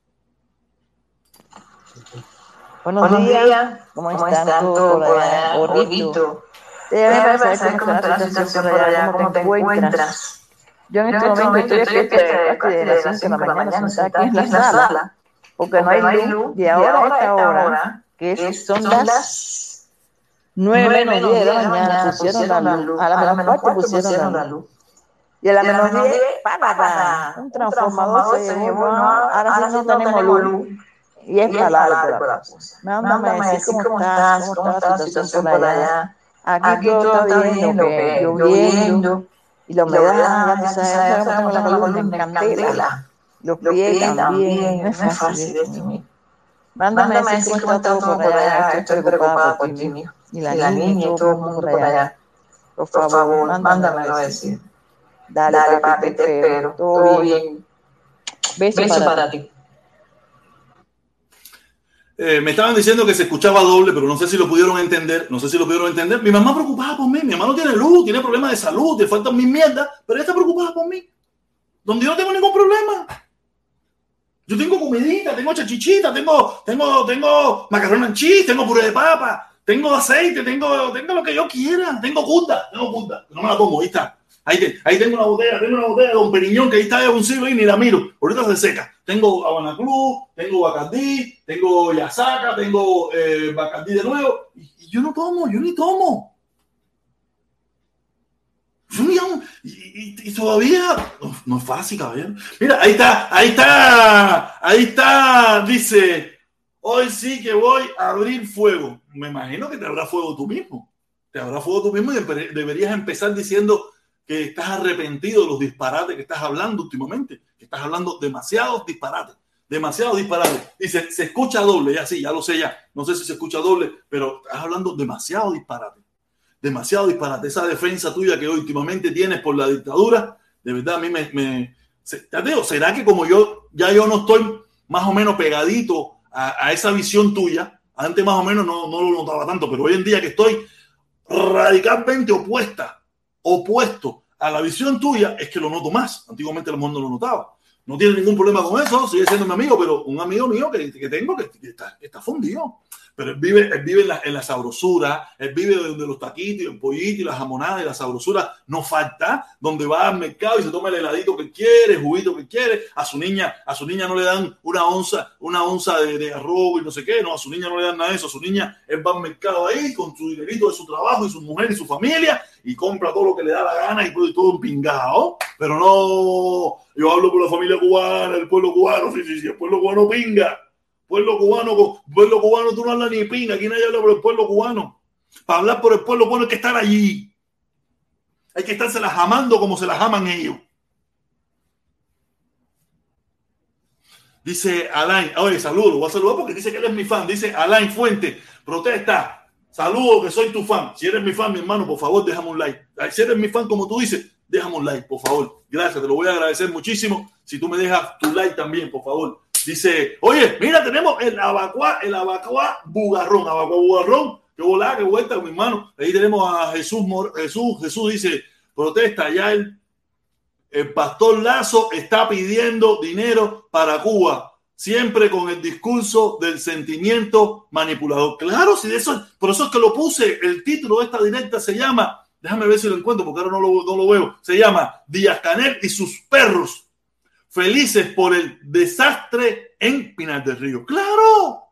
Buenos, Buenos días. ¿Cómo, ¿Cómo están, están todos por allá? Horrito. Déjame saber cómo está la situación por allá, cómo te encuentras. Yo en este momento estoy a de las 5 de la mañana sentada aquí en la sala, porque no hay luz, y ahora a esta hora, que son las 9 menos 10 de la mañana pusieron la luz. A la menos cuarto pusieron la luz. Y a la menos 10, para, un transformador se llevó, ahora sí no tenemos luz. Y es para la Mándame a decir cómo estás, cómo está la situación por allá. Aquí todo está bien, lloviendo. Y la humedad, ya sabes, tengo la columna en candela. Los pies también, no es fácil Mándame a decir cómo está todo por allá, estoy preocupada por ti, mío y la, y la niña, y todo el mundo por allá. Por favor, Por favor mándamelo a decir. Dale, Dale papi, te espero. Todo bien. Beso, Beso para, para ti. Eh, me estaban diciendo que se escuchaba doble, pero no sé si lo pudieron entender. No sé si lo pudieron entender. Mi mamá preocupada por mí. Mi mamá no tiene luz, tiene problemas de salud, le faltan mis mierdas, pero ella está preocupada por mí. Donde yo no tengo ningún problema. Yo tengo comidita, tengo chachichita, tengo, tengo, tengo macarrón en cheese, tengo puré de papa, tengo aceite, tengo, tengo lo que yo quiera, tengo punta, tengo punta, no me la tomo, ahí está. Ahí, ahí tengo una botella, tengo una botella de Don Periñón que ahí está de un siglo y ni la miro. Ahorita se seca. Tengo Habana tengo Bacardí, tengo Yasaca, tengo eh, Bacardí de nuevo. Y, yo no tomo, yo ni tomo. Y, todavía no, es fácil, caballero. Mira, ahí está, ahí está, ahí está, dice Hoy sí que voy a abrir fuego. Me imagino que te habrá fuego tú mismo. Te habrá fuego tú mismo y deberías empezar diciendo que estás arrepentido de los disparates que estás hablando últimamente, que estás hablando demasiados disparates, demasiados disparates. Y se, escucha doble, ya sí, ya lo sé ya. No sé si se escucha doble, pero estás hablando demasiado disparate. Demasiado disparate. Esa defensa tuya que últimamente tienes por la dictadura, de verdad a mí me... te digo, ¿será que como yo ya yo no estoy más o menos pegadito a, a esa visión tuya? Antes más o menos no, no lo notaba tanto, pero hoy en día que estoy radicalmente opuesta, opuesto a la visión tuya, es que lo noto más. Antiguamente el mundo no lo notaba. No tiene ningún problema con eso, sigue siendo mi amigo, pero un amigo mío que, que tengo que, que, que está fundido pero él vive, él vive en, la, en sabrosura, él vive donde los taquitos, el pollito y la jamonada y la sabrosura no falta, donde va al mercado y se toma el heladito que quiere, el juguito que quiere, a su niña, a su niña no le dan una onza, una onza de, de arroz y no sé qué, no, a su niña no le dan nada de eso, a su niña él va al mercado ahí con su dinerito de su trabajo y su mujer y su familia y compra todo lo que le da la gana y todo, todo pingado, pero no, yo hablo con la familia cubana, el pueblo cubano, sí, sí, sí, el pueblo cubano pinga Pueblo cubano, pueblo cubano, tú no hablas ni pinga. Aquí nadie habla por el pueblo cubano. Para hablar por el pueblo cubano hay que estar allí. Hay que estarse las amando como se las aman ellos. Dice Alain, oye, saludo, voy a saludar porque dice que él es mi fan. Dice Alain Fuente, protesta, saludo que soy tu fan. Si eres mi fan, mi hermano, por favor, déjame un like. Si eres mi fan, como tú dices, déjame un like, por favor. Gracias, te lo voy a agradecer muchísimo. Si tú me dejas tu like también, por favor. Dice, oye, mira, tenemos el abacuá, el abacuá bugarrón, abacuá bugarrón, que volá, que vuelta, mi hermano. Ahí tenemos a Jesús, Jesús, Jesús dice, protesta, ya el, el pastor Lazo está pidiendo dinero para Cuba, siempre con el discurso del sentimiento manipulador. Claro, si de eso, por eso es que lo puse, el título de esta directa se llama, déjame ver si lo encuentro, porque ahora no lo, no lo veo, se llama Díaz Canel y sus perros felices por el desastre en Pinar del Río. Claro,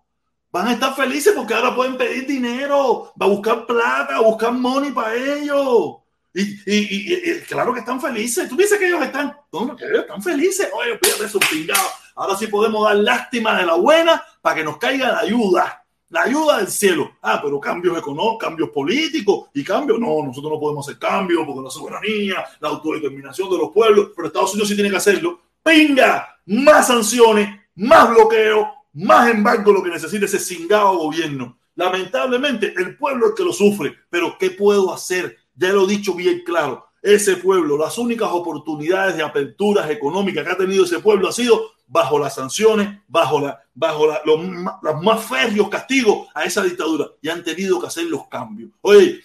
van a estar felices porque ahora pueden pedir dinero, va a buscar plata, a buscar money para ellos. Y, claro que están felices. Tú dices que ellos están, no, que ellos están felices. Oye, fíjate, son pingados. Ahora sí podemos dar lástima de la buena para que nos caiga la ayuda. La ayuda del cielo. Ah, pero cambios económicos, cambios políticos y cambios. No, nosotros no podemos hacer cambios porque la soberanía, la autodeterminación de los pueblos, pero Estados Unidos sí tiene que hacerlo venga, más sanciones, más bloqueo, más embargo, lo que necesita ese cingado gobierno. Lamentablemente, el pueblo es el que lo sufre, pero ¿qué puedo hacer? Ya lo he dicho bien claro. Ese pueblo, las únicas oportunidades de aperturas económicas que ha tenido ese pueblo ha sido bajo las sanciones, bajo, la, bajo la, los, los más férreos castigos a esa dictadura y han tenido que hacer los cambios. Oye,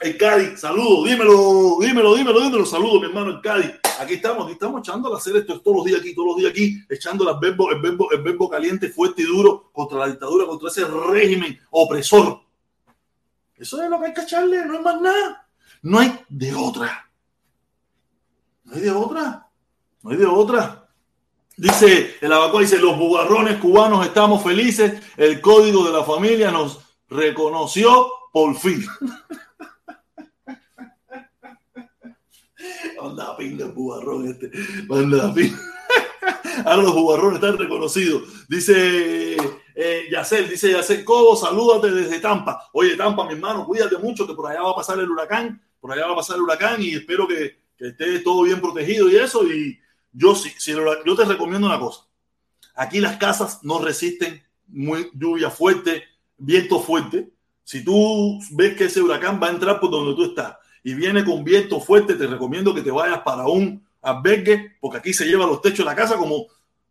el Cádiz, saludo, dímelo, dímelo, dímelo, dímelo, saludo, mi hermano, el Cádiz. Aquí estamos, aquí estamos echando a hacer esto todos los días aquí, todos los días aquí, echando el verbo, el verbo, el verbo caliente, fuerte y duro contra la dictadura, contra ese régimen opresor. Eso es lo que hay que echarle, no es más nada. No hay de otra. No hay de otra. No hay de otra. Dice el abacó, dice, los bugarrones cubanos estamos felices, el código de la familia nos reconoció por fin. Manda pinga el bugarrón este. Manda pinga. Ahora los bugarrones están reconocidos. Dice eh, Yacel, dice Yacel Cobo, salúdate desde Tampa. Oye, Tampa, mi hermano, cuídate mucho que por allá va a pasar el huracán. Por allá va a pasar el huracán y espero que, que esté todo bien protegido y eso. Y yo si, yo te recomiendo una cosa. Aquí las casas no resisten muy lluvia fuerte, viento fuerte. Si tú ves que ese huracán va a entrar por donde tú estás y viene con viento fuerte, te recomiendo que te vayas para un albergue, porque aquí se lleva los techos de la casa como...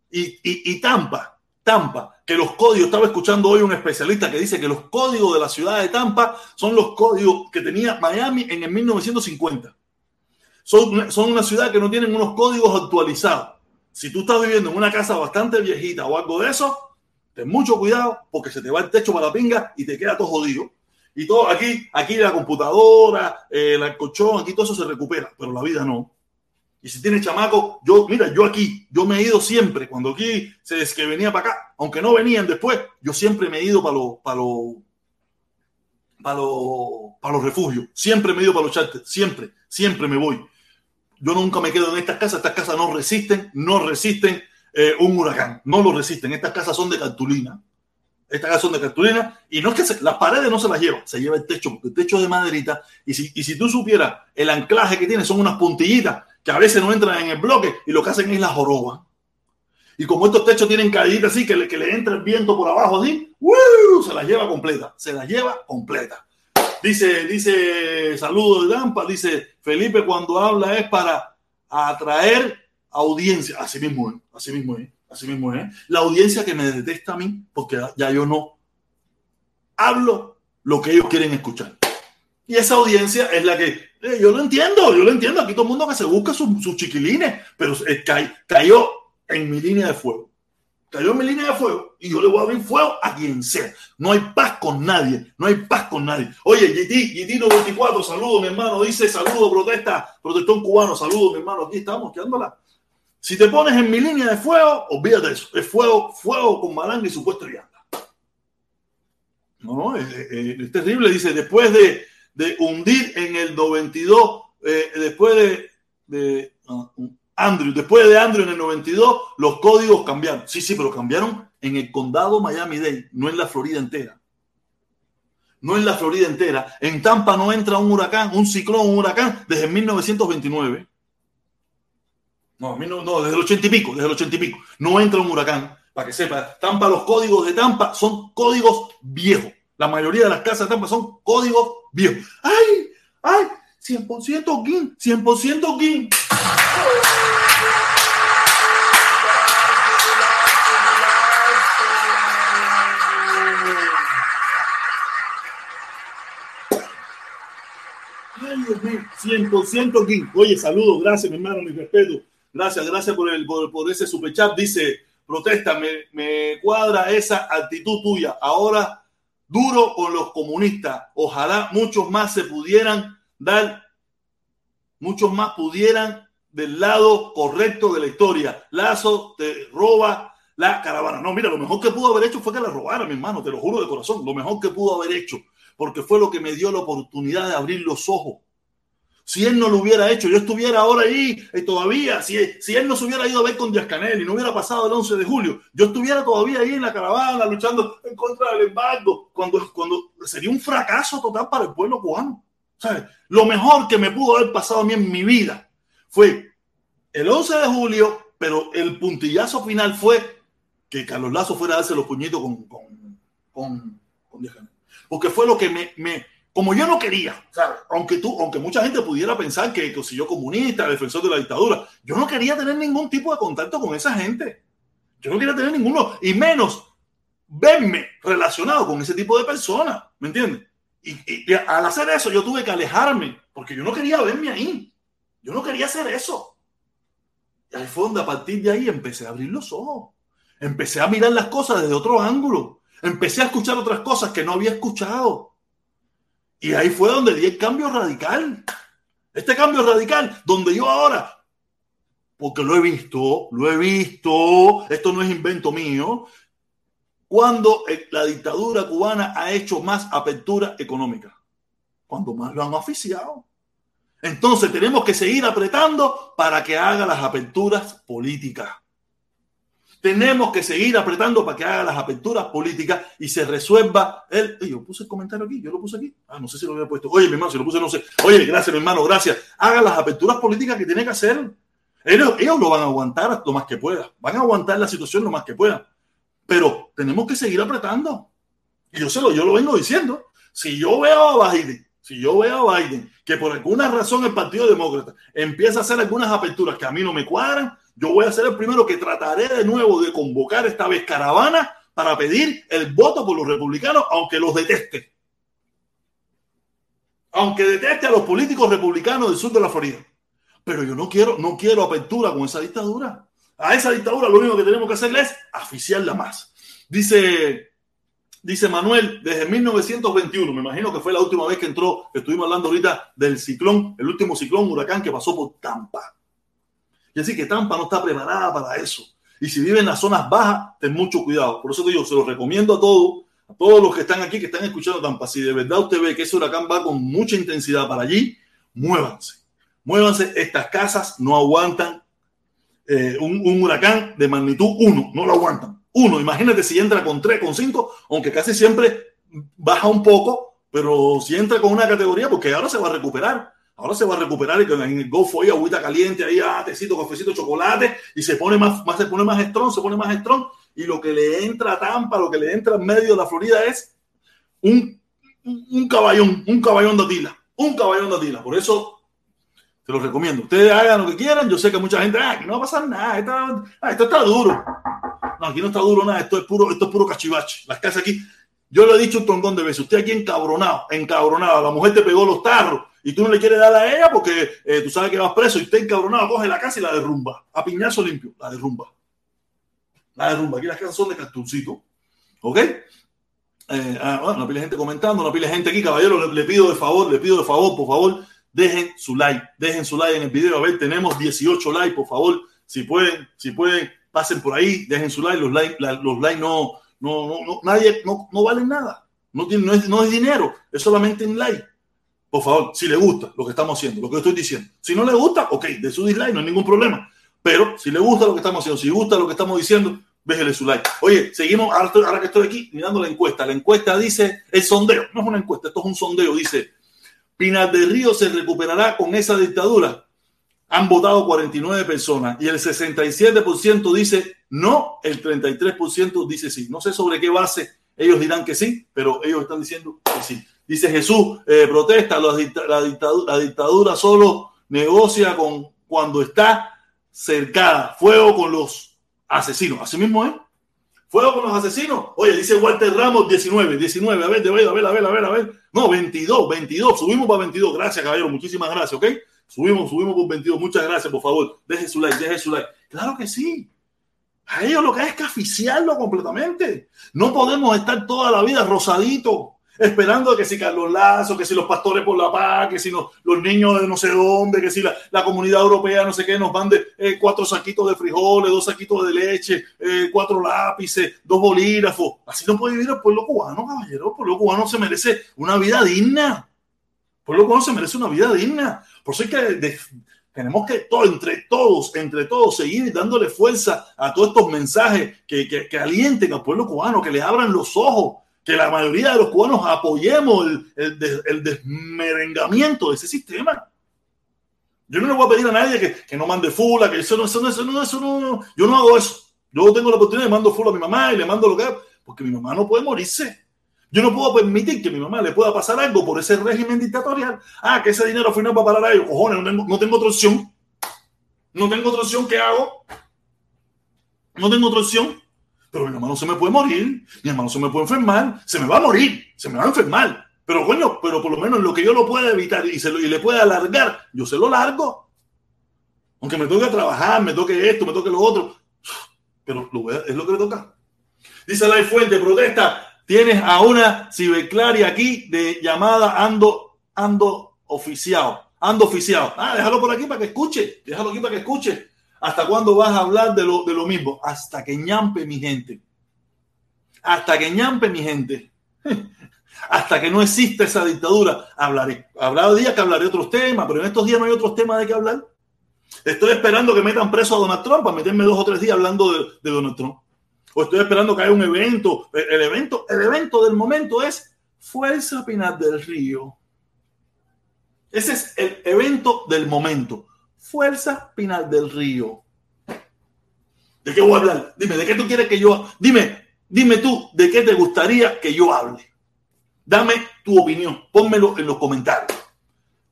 Y, y, y Tampa, Tampa, que los códigos, estaba escuchando hoy un especialista que dice que los códigos de la ciudad de Tampa son los códigos que tenía Miami en el 1950. Son, son una ciudad que no tienen unos códigos actualizados. Si tú estás viviendo en una casa bastante viejita o algo de eso, ten mucho cuidado porque se te va el techo para la pinga y te queda todo jodido. Y todo aquí, aquí la computadora, eh, el colchón, aquí todo eso se recupera, pero la vida no. Y si tienes chamaco, yo, mira, yo aquí, yo me he ido siempre, cuando aquí se es que venía para acá, aunque no venían después, yo siempre me he ido para los, para los, para los, para los refugios, siempre me he ido para los charters, siempre, siempre me voy. Yo nunca me quedo en estas casas, estas casas no resisten, no resisten eh, un huracán, no lo resisten, estas casas son de cartulina, Estas casas son de cartulina y no es que las paredes no se las lleva, se lleva el techo, el techo de maderita. Y si, y si tú supieras, el anclaje que tiene son unas puntillitas que a veces no entran en el bloque y lo que hacen es la joroba. Y como estos techos tienen caíditas así, que le, que le entra el viento por abajo así, se las lleva completa, se las lleva completa. Dice, dice, saludo de Dampa, dice Felipe cuando habla es para atraer audiencia. Así mismo así mismo es, así mismo es. La audiencia que me detesta a mí, porque ya yo no hablo lo que ellos quieren escuchar. Y esa audiencia es la que, eh, yo lo entiendo, yo lo entiendo, aquí todo el mundo que se busca sus chiquilines, pero eh, cayó en mi línea de fuego. Cayó en mi línea de fuego y yo le voy a abrir fuego a quien sea. No hay paz con nadie, no hay paz con nadie. Oye, GT, GT 94, saludo, mi hermano, dice saludo, protesta, protestón cubano, saludo, mi hermano, aquí estamos, quedándola. Si te pones en mi línea de fuego, olvídate eso. Es fuego, fuego con malanga y supuesto y anda. No, es, es, terrible. Dice, después de, hundir en el 92, eh, después de, de Andrew, después de Andrew en el 92, los códigos cambiaron. Sí, sí, pero cambiaron en el condado Miami-Dade, no en la Florida entera. No en la Florida entera. En Tampa no entra un huracán, un ciclón, un huracán desde 1929. No, no, desde el ochenta y pico, desde el ochenta y pico. No entra un huracán, para que sepa. Tampa, los códigos de Tampa son códigos viejos. La mayoría de las casas de Tampa son códigos viejos. ¡Ay! ¡Ay! 100% GIN, 100% GIN. Ay, Dios mío, 100% GIN. Oye, saludos, gracias, mi hermano, mi respeto. Gracias, gracias por, el, por, por ese superchat. Dice, protesta, me, me cuadra esa actitud tuya. Ahora duro con los comunistas. Ojalá muchos más se pudieran dar, muchos más pudieran del lado correcto de la historia. Lazo te roba la caravana. No, mira, lo mejor que pudo haber hecho fue que la robara, mi hermano, te lo juro de corazón. Lo mejor que pudo haber hecho, porque fue lo que me dio la oportunidad de abrir los ojos. Si él no lo hubiera hecho, yo estuviera ahora ahí eh, todavía. Si, si él no se hubiera ido a ver con Díaz Canel y no hubiera pasado el 11 de julio, yo estuviera todavía ahí en la caravana luchando en contra del embargo, cuando, cuando sería un fracaso total para el pueblo cubano. Lo mejor que me pudo haber pasado a mí en mi vida fue el 11 de julio, pero el puntillazo final fue que Carlos Lazo fuera a darse los puñitos con, con, con, con Díaz Canel. Porque fue lo que me, me como yo no quería, aunque tú, aunque mucha gente pudiera pensar que, si yo comunista, defensor de la dictadura, yo no quería tener ningún tipo de contacto con esa gente. Yo no quería tener ninguno, y menos verme relacionado con ese tipo de personas, ¿me entiendes? Y, al hacer eso yo tuve que alejarme, porque yo no quería verme ahí. Yo no quería hacer eso. Y al fondo, a partir de ahí, empecé a abrir los ojos. Empecé a mirar las cosas desde otro ángulo. Empecé a escuchar otras cosas que no había escuchado. Y ahí fue donde di el cambio radical. Este cambio radical, donde yo ahora, porque lo he visto, lo he visto, esto no es invento mío, cuando la dictadura cubana ha hecho más apertura económica, cuando más lo han oficiado. Entonces tenemos que seguir apretando para que haga las aperturas políticas. Tenemos que seguir apretando para que haga las aperturas políticas y se resuelva el. yo puse el comentario aquí, yo lo puse aquí. Ah, no sé si lo había puesto. Oye, mi hermano, si lo puse, no sé. Oye, gracias, mi hermano, gracias. Haga las aperturas políticas que tiene que hacer. Ellos, ellos lo van a aguantar lo más que puedan. Van a aguantar la situación lo más que puedan. Pero tenemos que seguir apretando. Y yo, se lo, yo lo vengo diciendo. Si yo veo a Biden, si yo veo a Biden que por alguna razón el Partido Demócrata empieza a hacer algunas aperturas que a mí no me cuadran, yo voy a ser el primero que trataré de nuevo de convocar esta vez caravana para pedir el voto por los republicanos, aunque los deteste. Aunque deteste a los políticos republicanos del sur de la Florida. Pero yo no quiero, no quiero apertura con esa dictadura. A esa dictadura lo único que tenemos que hacerle es aficiarla más. Dice, dice Manuel, desde 1921, me imagino que fue la última vez que entró, estuvimos hablando ahorita del ciclón, el último ciclón huracán que pasó por Tampa. Y así que Tampa no está preparada para eso. Y si vive en las zonas bajas, ten mucho cuidado. Por eso te digo, se lo recomiendo a todos, a todos los que están aquí, que están escuchando Tampa. Si de verdad usted ve que ese huracán va con mucha intensidad para allí, muévanse. Muévanse. Estas casas no aguantan eh, un, huracán de magnitud 1. No lo aguantan. Uno, imagínate si entra con tres, con cinco, aunque casi siempre baja un poco, pero si entra con una categoría, porque ahora se va a recuperar. Ahora se va a recuperar y en el golfo ahí agüita caliente, ahí ah, tecito, cafecito, chocolate y se pone más, más, se pone más strong, se pone más strong y lo que le entra a Tampa, lo que le entra en medio de la Florida es un, un caballón, un caballón de Atila, un caballón de Atila. Por eso te lo recomiendo. Ustedes hagan lo que quieran. Yo sé que mucha gente, ah, no va a pasar nada, ah, esto está duro. No, aquí no está duro nada, esto es puro, esto es puro cachivache. Las casas aquí, yo lo he dicho un tongón de veces, usted aquí encabronado, encabronado, la mujer te pegó los tarros y tú no le quieres dar a ella porque eh, tú sabes que vas preso y usted encabronado, coge la casa y la derrumba. A piñazo limpio, la derrumba. La derrumba. Aquí las casas son de cartoncito. ¿Ok? Eh, ah, bueno, una pila gente comentando, una pila gente aquí, caballero, le, pido de favor, le pido de favor, por favor, dejen su like, dejen su like en el video. A ver, tenemos 18 likes, por favor, si pueden, si pueden, pasen por ahí, dejen su like, los likes, los no, no, no, nadie, no, no valen nada, no, no, es, no es dinero, es solamente un like. Por favor, si le gusta lo que estamos haciendo, lo que estoy diciendo. Si no le gusta, ok, de su dislike, no hay ningún problema. Pero si le gusta lo que estamos haciendo, si gusta lo que estamos diciendo, déjele su like. Oye, seguimos, ahora, que estoy aquí mirando la encuesta. La encuesta dice, el sondeo, no es una encuesta, esto es un sondeo, dice, Pinar del Río se recuperará con esa dictadura. Han votado 49 personas y el 67% dice no, el 33% dice sí. No sé sobre qué base ellos dirán que sí, pero ellos están diciendo que sí. Dice Jesús, eh, protesta, la, dictadura, solo negocia con cuando está cercada, fuego con los asesinos. Así mismo es. Fuego con los asesinos. Oye, dice Walter Ramos 19, 19. A ver, a ver, a ver, a ver, a ver, a ver. No, 22, 22. Subimos para 22. Gracias, caballero. Muchísimas gracias, ¿ok? Subimos, subimos por 22. Muchas gracias, por favor. Deje su like, deje su like. Claro que sí. A ellos lo que hay es que aficiarlo completamente. No podemos estar toda la vida rosadito, esperando que si Carlos Lazo, que si los pastores por la paz, que si los niños de no sé dónde, que si la, comunidad europea no sé qué, nos mande eh, cuatro saquitos de frijoles, dos saquitos de leche, eh, cuatro lápices, dos bolígrafos. Así no puede vivir el pueblo cubano, caballero. El pueblo cubano se merece una vida digna. El pueblo cubano se merece una vida digna. Por eso hay que tenemos que todo, entre todos, entre todos, seguir dándole fuerza a todos estos mensajes que, que, que, alienten al pueblo cubano, que le abran los ojos, que la mayoría de los cubanos apoyemos el, el, el desmerengamiento de ese sistema. Yo no le voy a pedir a nadie que, que no mande fula, que eso no, eso no, eso no, eso no, yo no hago eso. Yo tengo la oportunidad de mando fula a mi mamá y le mando lo que porque mi mamá no puede morirse. Yo no puedo permitir que a mi mamá le pueda pasar algo por ese régimen dictatorial. Ah, que ese dinero final va para ellos. Cojones, no tengo, no tengo otra opción. No tengo otra opción. ¿Qué hago? No tengo otra opción. Pero mi mamá no se me puede morir. Mi hermano se me puede enfermar. Se me va a morir. Se me va a enfermar. Pero bueno, pero por lo menos lo que yo lo pueda evitar y, se lo, y le pueda alargar, yo se lo largo. Aunque me toque trabajar, me toque esto, me toque lo otro. Pero es lo que le toca. Dice la fuente, protesta Tienes a una ciberclaria aquí de llamada Ando, Ando Oficial. Ando Oficial. Ah, déjalo por aquí para que escuche. Déjalo aquí para que escuche. ¿Hasta cuándo vas a hablar de lo, de lo mismo? Hasta que ñampe mi gente. Hasta que ñampe mi gente. Hasta que no exista esa dictadura, hablaré. Habrá días que hablaré otros temas, pero en estos días no hay otros temas de qué hablar. Estoy esperando que metan preso a Donald Trump para meterme dos o tres días hablando de, de Donald Trump o estoy esperando que haya un evento. El evento, el evento del momento es Fuerza Pinar del Río. Ese es el evento del momento. Fuerza Pinar del Río. ¿De qué voy a hablar? Dime, ¿de qué tú quieres que yo Dime, dime tú, ¿de qué te gustaría que yo hable? Dame tu opinión, pónmelo en los comentarios.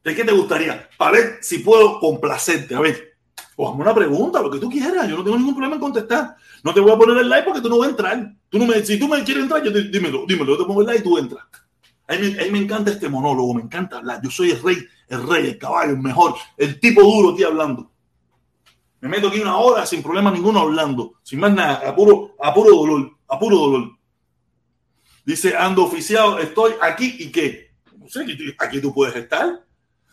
¿De qué te gustaría? Para ver si puedo complacerte. A ver, o una pregunta, lo que tú quieras. Yo no tengo ningún problema en contestar. No te voy a poner el like porque tú no vas a entrar. Tú no me, si tú me quieres entrar, yo te, dímelo, dímelo, yo te pongo el like y tú entras. A mí, me encanta este monólogo, me encanta hablar. Yo soy el rey, el rey, el caballo, el mejor, el tipo duro aquí hablando. Me meto aquí una hora sin problema ninguno hablando, sin más nada, a puro, a puro dolor, a puro dolor. Dice, ando oficiado, estoy aquí y qué. No sé, aquí tú puedes estar.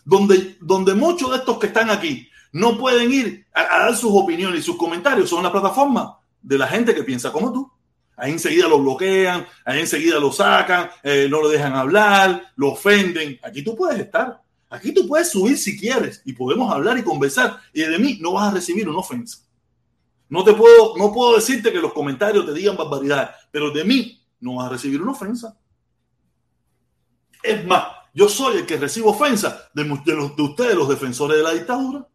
Donde, donde muchos de estos que están aquí no pueden ir a, dar sus opiniones y sus comentarios son las plataformas de la gente que piensa como tú. Ahí enseguida lo bloquean, ahí enseguida lo sacan, eh, no lo dejan hablar, lo ofenden. Aquí tú puedes estar. Aquí tú puedes subir si quieres y podemos hablar y conversar. Y de mí no vas a recibir una ofensa. No te puedo, no puedo decirte que los comentarios te digan barbaridades, pero de mí no vas a recibir una ofensa. Es más, yo soy el que recibo ofensa de, los, de ustedes, los defensores de la dictadura.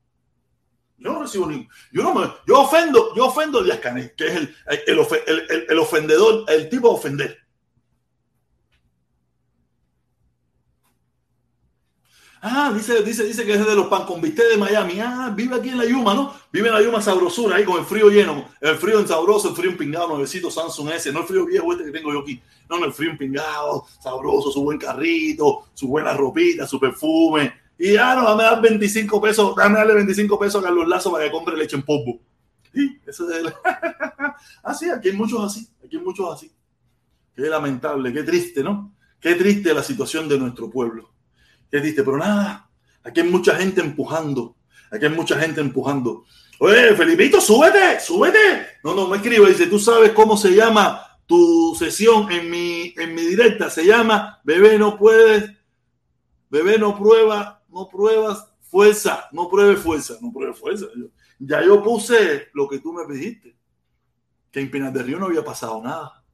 Yo no recibo ningún. Yo no me. Yo ofendo, yo ofendo a Díaz Canel, que es el, el, el, el, ofendedor, el tipo de ofender. Ah, dice, dice, dice que es de los pan con de Miami. Ah, vive aquí en la Yuma, ¿no? Vive en la Yuma sabrosura, ahí con el frío lleno. El frío en sabroso, el frío en pingado, nuevecito Samsung S. No el frío viejo este que tengo yo aquí. No, no, el frío en pingado, sabroso, su buen carrito, su buena ropita, su perfume. Y ya no, dame dar 25 pesos, dame darle 25 pesos a Carlos Lazo para que compre leche en polvo. Sí, eso es el... así, aquí hay muchos así, aquí hay muchos así. Qué lamentable, qué triste, ¿no? Qué triste la situación de nuestro pueblo. Qué triste, pero nada, aquí hay mucha gente empujando, aquí hay mucha gente empujando. Oye, Felipito, súbete, súbete. No, no, me escribe, dice, tú sabes cómo se llama tu sesión en mi, en mi directa, se llama Bebé no puedes, bebé no prueba, no pruebas fuerza, no pruebe fuerza, no pruebe fuerza. Ya yo puse lo que tú me pediste, que en Pinar del Río no había pasado nada.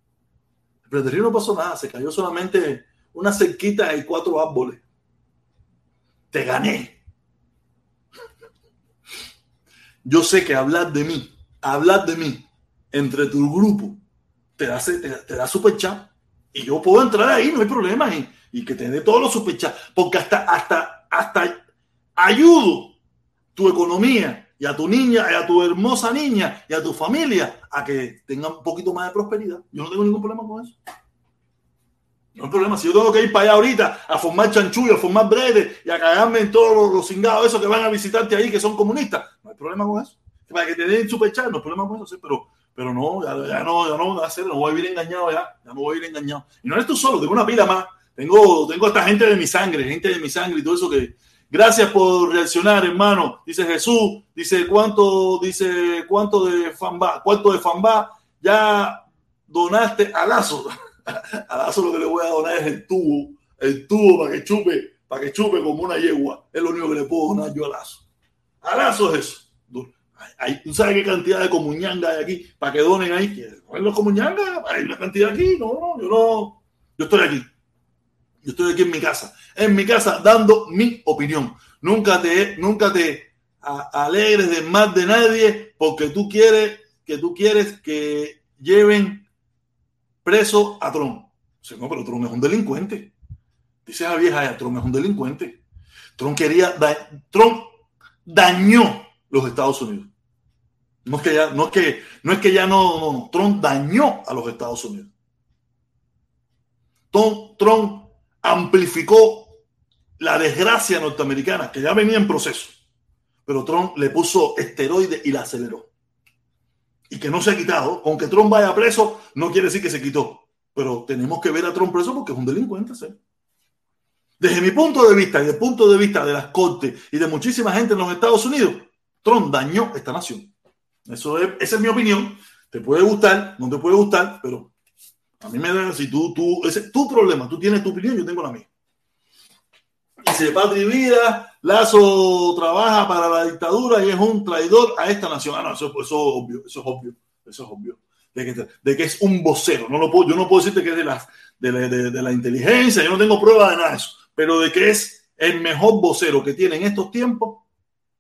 En Pinar del Río no pasó nada, se cayó solamente una cerquita y cuatro árboles te gané. Yo sé que hablar de mí, hablar de mí entre tu grupo, te da, te, da super chat. Y yo puedo entrar ahí, no hay problema. Y, que te dé todos los super. Porque hasta, hasta, hasta ayudo tu economía y a tu niña, y a tu hermosa niña y a tu familia a que tengan un poquito más de prosperidad. Yo no tengo ningún problema con eso. No hay problema. Si yo tengo que ir para allá ahorita a formar chanchullo, a formar bredes y a cagarme en todos los, cingados esos que van a visitarte ahí que son comunistas, no hay problema con eso. Para que te den superchat, no hay problema con eso, pero, pero no, ya, no, ya no, hacer, no voy a vivir engañado ya, ya no voy a vivir engañado. Y no eres tú solo, tengo una pila más. Tengo, tengo esta gente de mi sangre, gente de mi sangre y todo eso que. Gracias por reaccionar, hermano. Dice Jesús, dice cuánto, dice cuánto de fanba, cuánto de fanba ya donaste a Lazo. a Lazo lo que le voy a donar es el tubo, el tubo para que chupe, para que chupe como una yegua. Es lo único que le puedo donar yo a Lazo. A Lazo es eso. ¿Tú sabes qué cantidad de comuñanga hay aquí para que donen ahí? los comuñanga? Hay una cantidad aquí. No, no, yo no. Yo estoy aquí. Yo estoy aquí en mi casa. En mi casa dando mi opinión. Nunca te, nunca te alegres de más de nadie porque tú quieres que tú quieres que lleven preso a Trump. Dice, no, pero Trump es un delincuente. Dice la vieja, Trump es un delincuente. Trump quería, Trump dañó los Estados Unidos. No es que ya, no es que, no es que ya no, Trump dañó a los Estados Unidos. Trump amplificó la desgracia norteamericana, que ya venía en proceso. Pero Trump le puso esteroides y la aceleró y que no se ha quitado, aunque Trump vaya preso, no quiere decir que se quitó. Pero tenemos que ver a Trump preso porque es un delincuente. ¿sí? Desde mi punto de vista y desde el punto de vista de las cortes y de muchísima gente en los Estados Unidos, Trump dañó esta nación. Eso es, esa es mi opinión. Te puede gustar, no te puede gustar, pero a mí me da, si tú, tú, ese es tu problema, tú tienes tu opinión, yo tengo la mía. Dice Patri Vida, Lazo trabaja para la dictadura y es un traidor a esta nación. Ah, no, eso, es obvio, eso es obvio, eso es obvio. De que, de que es un vocero. No lo yo no puedo decirte que es de la, de, la inteligencia, yo no tengo prueba de nada de eso, pero de que es el mejor vocero que tiene en estos tiempos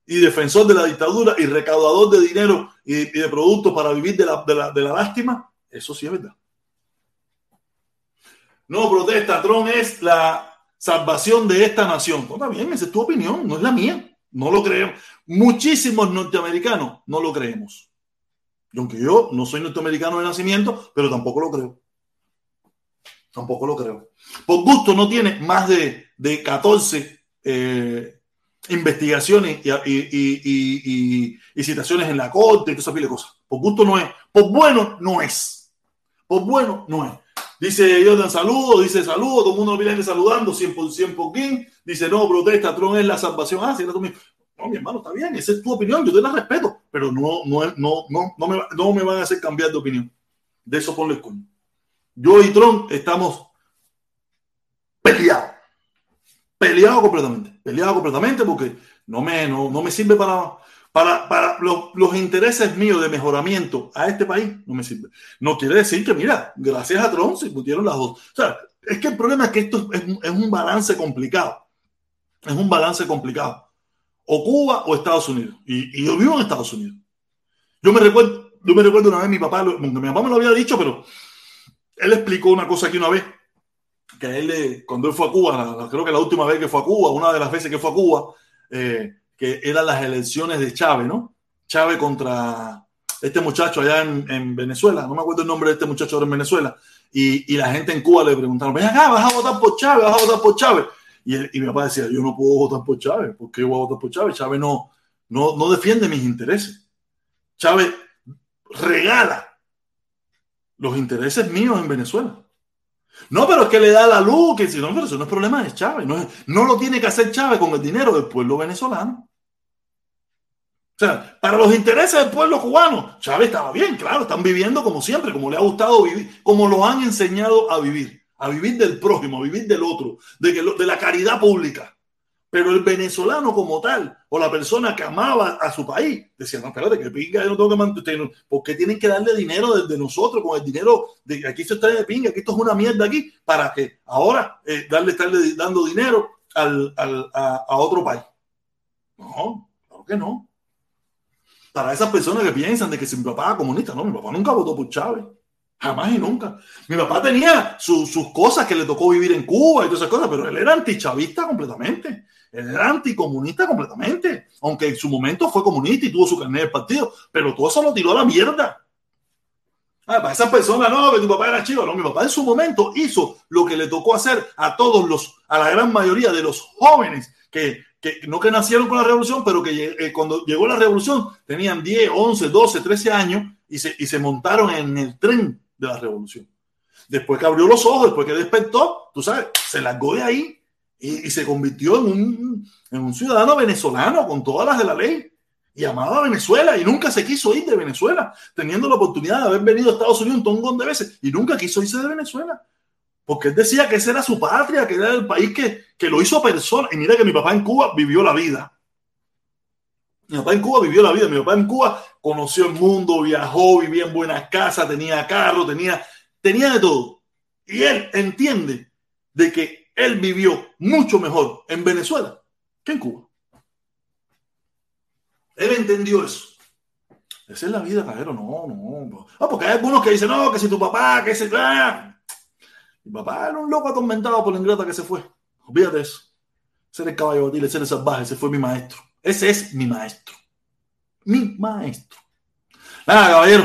y defensor de la dictadura y recaudador de dinero y, y de productos para vivir de la, de la lástima, eso sí es verdad. No protesta, Trump es la salvación de esta nación. No, está bien, esa es tu opinión, no es la mía. No lo creemos. Muchísimos norteamericanos no lo creemos. Y aunque yo no soy norteamericano de nacimiento, pero tampoco lo creo. Tampoco lo creo. Por gusto no tiene más de, de 14 eh, investigaciones y, y, citaciones en la corte y todas esas cosas. Por gusto no es. Por bueno no es. Por bueno no es. Dice Jordan, saludo, dice saludo, todo el mundo viene saludando, 100% por King. Dice, no, protesta, Tron es la salvación. Ah, sí, No, mi hermano, está bien, esa es tu opinión, yo te la respeto, pero no, no, no, no, no, me, no me van a hacer cambiar de opinión. De eso ponle el coño. Yo y Tron estamos peleados. Peleados completamente. Peleados completamente porque no me, no, no me sirve para, para, para los, los, intereses míos de mejoramiento a este país, no me sirve. No quiere decir que, mira, gracias a Trump se pusieron las dos. O sea, es que el problema es que esto es, es un balance complicado. Es un balance complicado. O Cuba o Estados Unidos. Y, y, yo vivo en Estados Unidos. Yo me recuerdo, yo me recuerdo una vez mi papá, mi papá me lo había dicho, pero él explicó una cosa aquí una vez, que él, cuando él fue a Cuba, creo que la última vez que fue a Cuba, una de las veces que fue a Cuba, eh, eran las elecciones de Chávez, ¿no? Chávez contra este muchacho allá en, Venezuela, no me acuerdo el nombre de este muchacho ahora en Venezuela, y, la gente en Cuba le preguntaron, ven acá, vas a votar por Chávez, vas a votar por Chávez. Y, y mi papá decía, yo no puedo votar por Chávez, ¿por qué voy a votar por Chávez? Chávez no, no, no defiende mis intereses. Chávez regala los intereses míos en Venezuela. No, pero es que le da la luz, que si no, pero eso no es problema de Chávez. No, no lo tiene que hacer Chávez con el dinero del pueblo venezolano. O sea, para los intereses del pueblo cubano, Chávez estaba bien, claro, están viviendo como siempre, como le ha gustado vivir, como lo han enseñado a vivir, a vivir del prójimo, a vivir del otro, de, que, de la caridad pública. Pero el venezolano como tal, o la persona que amaba a su país, decía, no, espérate, que pinga, yo no tengo que mantener, ¿por qué tienen que darle dinero desde nosotros con el dinero de aquí se está de pinga, que esto es una mierda aquí, para que ahora eh, darle, estarle dando dinero al, a, a, otro país? No, claro que no. Para esas personas que piensan de que si mi papá era comunista, no, mi papá nunca votó por Chávez. Jamás y nunca. Mi papá tenía sus cosas que le tocó vivir en Cuba y todas esas cosas, pero él era antichavista completamente. Él era anticomunista completamente. Aunque en su momento fue comunista y tuvo su carnet del partido, pero todo eso lo tiró a la mierda. Ah, para esas personas, no, que tu papá era chivo. No, mi papá en su momento hizo lo que le tocó hacer a todos los, a la gran mayoría de los jóvenes que, no que nacieron con la revolución, pero que eh, cuando llegó la revolución tenían 10, 11, 12, 13 años y se, y se montaron en el tren de la revolución. Después que abrió los ojos, después que despertó, tú sabes, se largó de ahí y, se convirtió en un, en un, ciudadano venezolano con todas las de la ley y amaba a Venezuela y nunca se quiso ir de Venezuela, teniendo la oportunidad de haber venido a Estados Unidos un tongón de veces y nunca quiso irse de Venezuela. Porque él decía que ese era su patria, que era el país que, que lo hizo persona. Y mira que mi papá en Cuba vivió la vida. Mi papá en Cuba vivió la vida. Mi papá en Cuba conoció el mundo, viajó, vivía en buenas casas, tenía carro, tenía, tenía de todo. Y él entiende de que él vivió mucho mejor en Venezuela que en Cuba. Él entendió eso. Esa es la vida, caballero. No, no. Ah, porque hay algunos que dicen, no, que si tu papá, que ese. Ah. Mi papá era un loco atormentado por la ingrata que se fue. Olvídate eso. Ser el caballo batil, ser el salvaje, ese fue mi maestro. Ese es mi maestro mi maestro. Nada, caballero.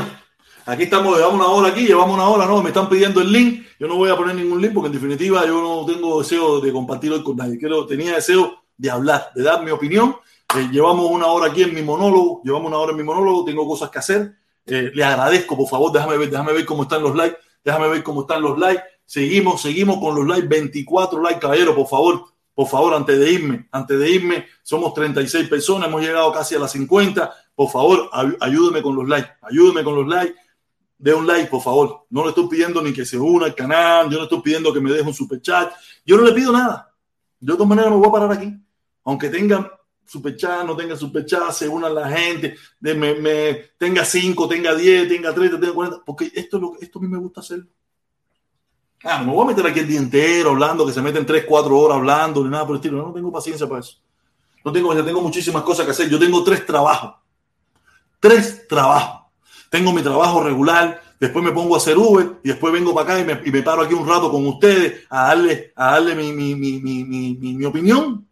Aquí estamos, llevamos una hora aquí, llevamos una hora, no, me están pidiendo el link. Yo no voy a poner ningún link porque en definitiva yo no tengo deseo de compartir hoy con nadie. Quiero, tenía deseo de hablar, de dar mi opinión. Eh, llevamos una hora aquí en mi monólogo, llevamos una hora en mi monólogo, tengo cosas que hacer. Eh, le agradezco, por favor, déjame ver, déjame ver cómo están los likes, déjame ver cómo están los likes. Seguimos, seguimos con los likes, 24 likes, caballero, por favor, por favor, antes de irme, antes de irme, somos 36 personas, hemos llegado casi a las 50. Por favor, ayúdeme con los likes, ayúdeme con los likes. De un like, por favor. No le estoy pidiendo ni que se una al canal, yo no estoy pidiendo que me deje un super chat. Yo no le pido nada. De todas maneras me voy a parar aquí. Aunque tengan super chat, no tenga super chat, se una la gente, me, tenga 5, tenga 10, tenga 30, tenga 40, porque esto, es lo, esto a mí me gusta hacer. Ah, no voy a meter aquí el día entero hablando, que se meten 3, 4 horas hablando, ni nada por el estilo. No, tengo paciencia para eso. No tengo, yo tengo muchísimas cosas que hacer. Yo tengo tres trabajos. Tres trabajos. Tengo mi trabajo regular, después me pongo a hacer Uber y después vengo para acá y me, y me paro aquí un rato con ustedes a darle, a darle mi, mi, mi, mi, opinión.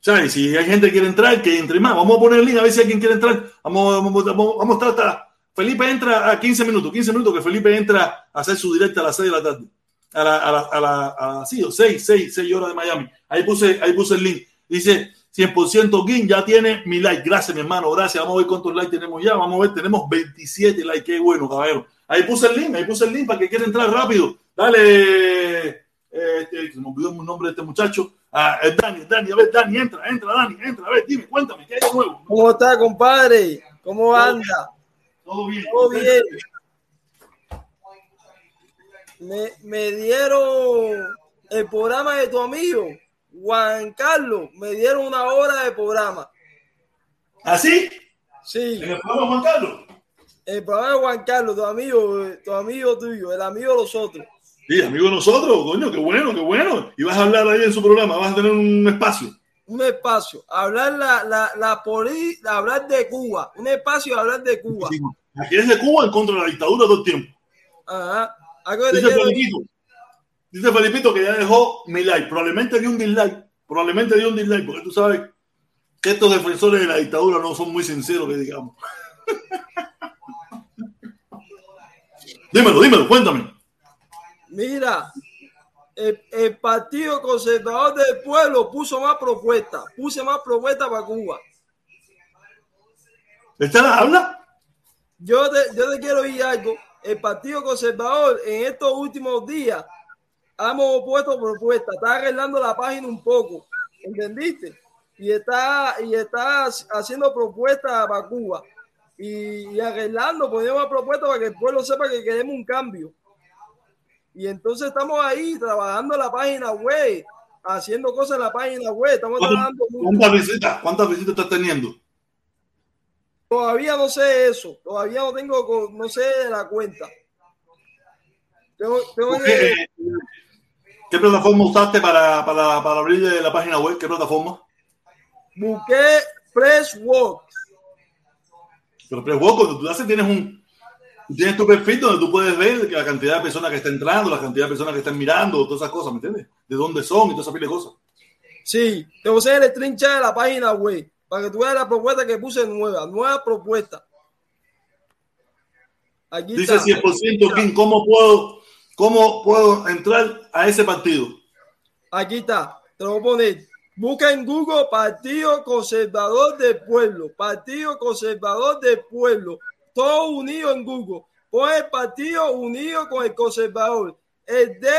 ¿Sabes? Si hay gente que quiere entrar, que entre más. Vamos a poner el link a ver si alguien quiere entrar. Vamos, vamos, vamos, vamos a estar. Felipe entra a 15 minutos, 15 minutos que Felipe entra a hacer su directa a las 6 de la tarde a la, a la, a la a, sí, 6, 6, 6 horas de Miami. Ahí puse, ahí puse el link. Dice 100% Gin, ya tiene mi like. Gracias, mi hermano. Gracias. Vamos a ver cuántos likes tenemos ya. Vamos a ver, tenemos 27 likes. Qué bueno, caballero. Ahí puse el link, ahí puse el link para que quiera entrar rápido. Dale. Este, se me olvidó el nombre de este muchacho. Ah, Dani, Dani, a ver, Dani, entra, entra, Dani, entra. A ver, dime, cuéntame, ¿qué hay de nuevo? ¿Cómo está, compadre? ¿Cómo anda? Todo bien. Todo bien me, me dieron el programa de tu amigo, Juan Carlos, me dieron una hora de programa. ¿Así? Sí. ¿En el programa Juan Carlos? El programa de Juan Carlos, tu amigo, tu amigo tuyo, el amigo de los otros. Sí, amigo de nosotros, coño, qué bueno, qué bueno. Y vas a hablar ahí en su programa, vas a tener un espacio. Un espacio, hablar la, la, la poli, hablar de Cuba, un espacio hablar de Cuba. Sí, aquí es de Cuba en contra de la dictadura todo el tiempo. Ajá. Dice Felipito, dice Felipito que ya dejó mi like. Probablemente dio un dislike. Probablemente dio un dislike, porque tú sabes que estos defensores de la dictadura no son muy sinceros, que digamos. dímelo, dímelo, cuéntame. Mira, el, el, Partido Conservador del Pueblo puso más propuestas, puse más propuestas para Cuba. ¿Esta la habla? Yo te, yo te quiero ir algo. El Partido Conservador en estos últimos días hemos puesto propuestas, está arreglando la página un poco, ¿entendiste? Y está, y está haciendo propuestas para Cuba y, y arreglando, poniendo propuestas para que el pueblo sepa que queremos un cambio. Y entonces estamos ahí trabajando la página web, haciendo cosas en la página web. Estamos trabajando ¿Cuántas visitas? ¿Cuántas visitas estás teniendo? Todavía no sé eso. Todavía no tengo, no sé la cuenta. Tengo, tengo que... ¿Qué plataforma usaste para, para, para abrir la página web? ¿Qué plataforma? Busqué Presswork. Pero Presswork, cuando tú haces, tienes un, tienes tu perfil donde tú puedes ver la cantidad de personas que están entrando, la cantidad de personas que están mirando, todas esas cosas, ¿me entiendes? De dónde son y todas esas pile de cosas. Sí, te voy a hacer el string de la página web para que tú veas la propuesta que puse nueva, nueva propuesta. Aquí Dice está. 100% King, ¿cómo puedo, ¿cómo puedo entrar a ese partido? Aquí está, te lo voy a poner. Busca en Google Partido Conservador del Pueblo, Partido Conservador del Pueblo, todo unido en Google. Pon el partido unido con el conservador, el de,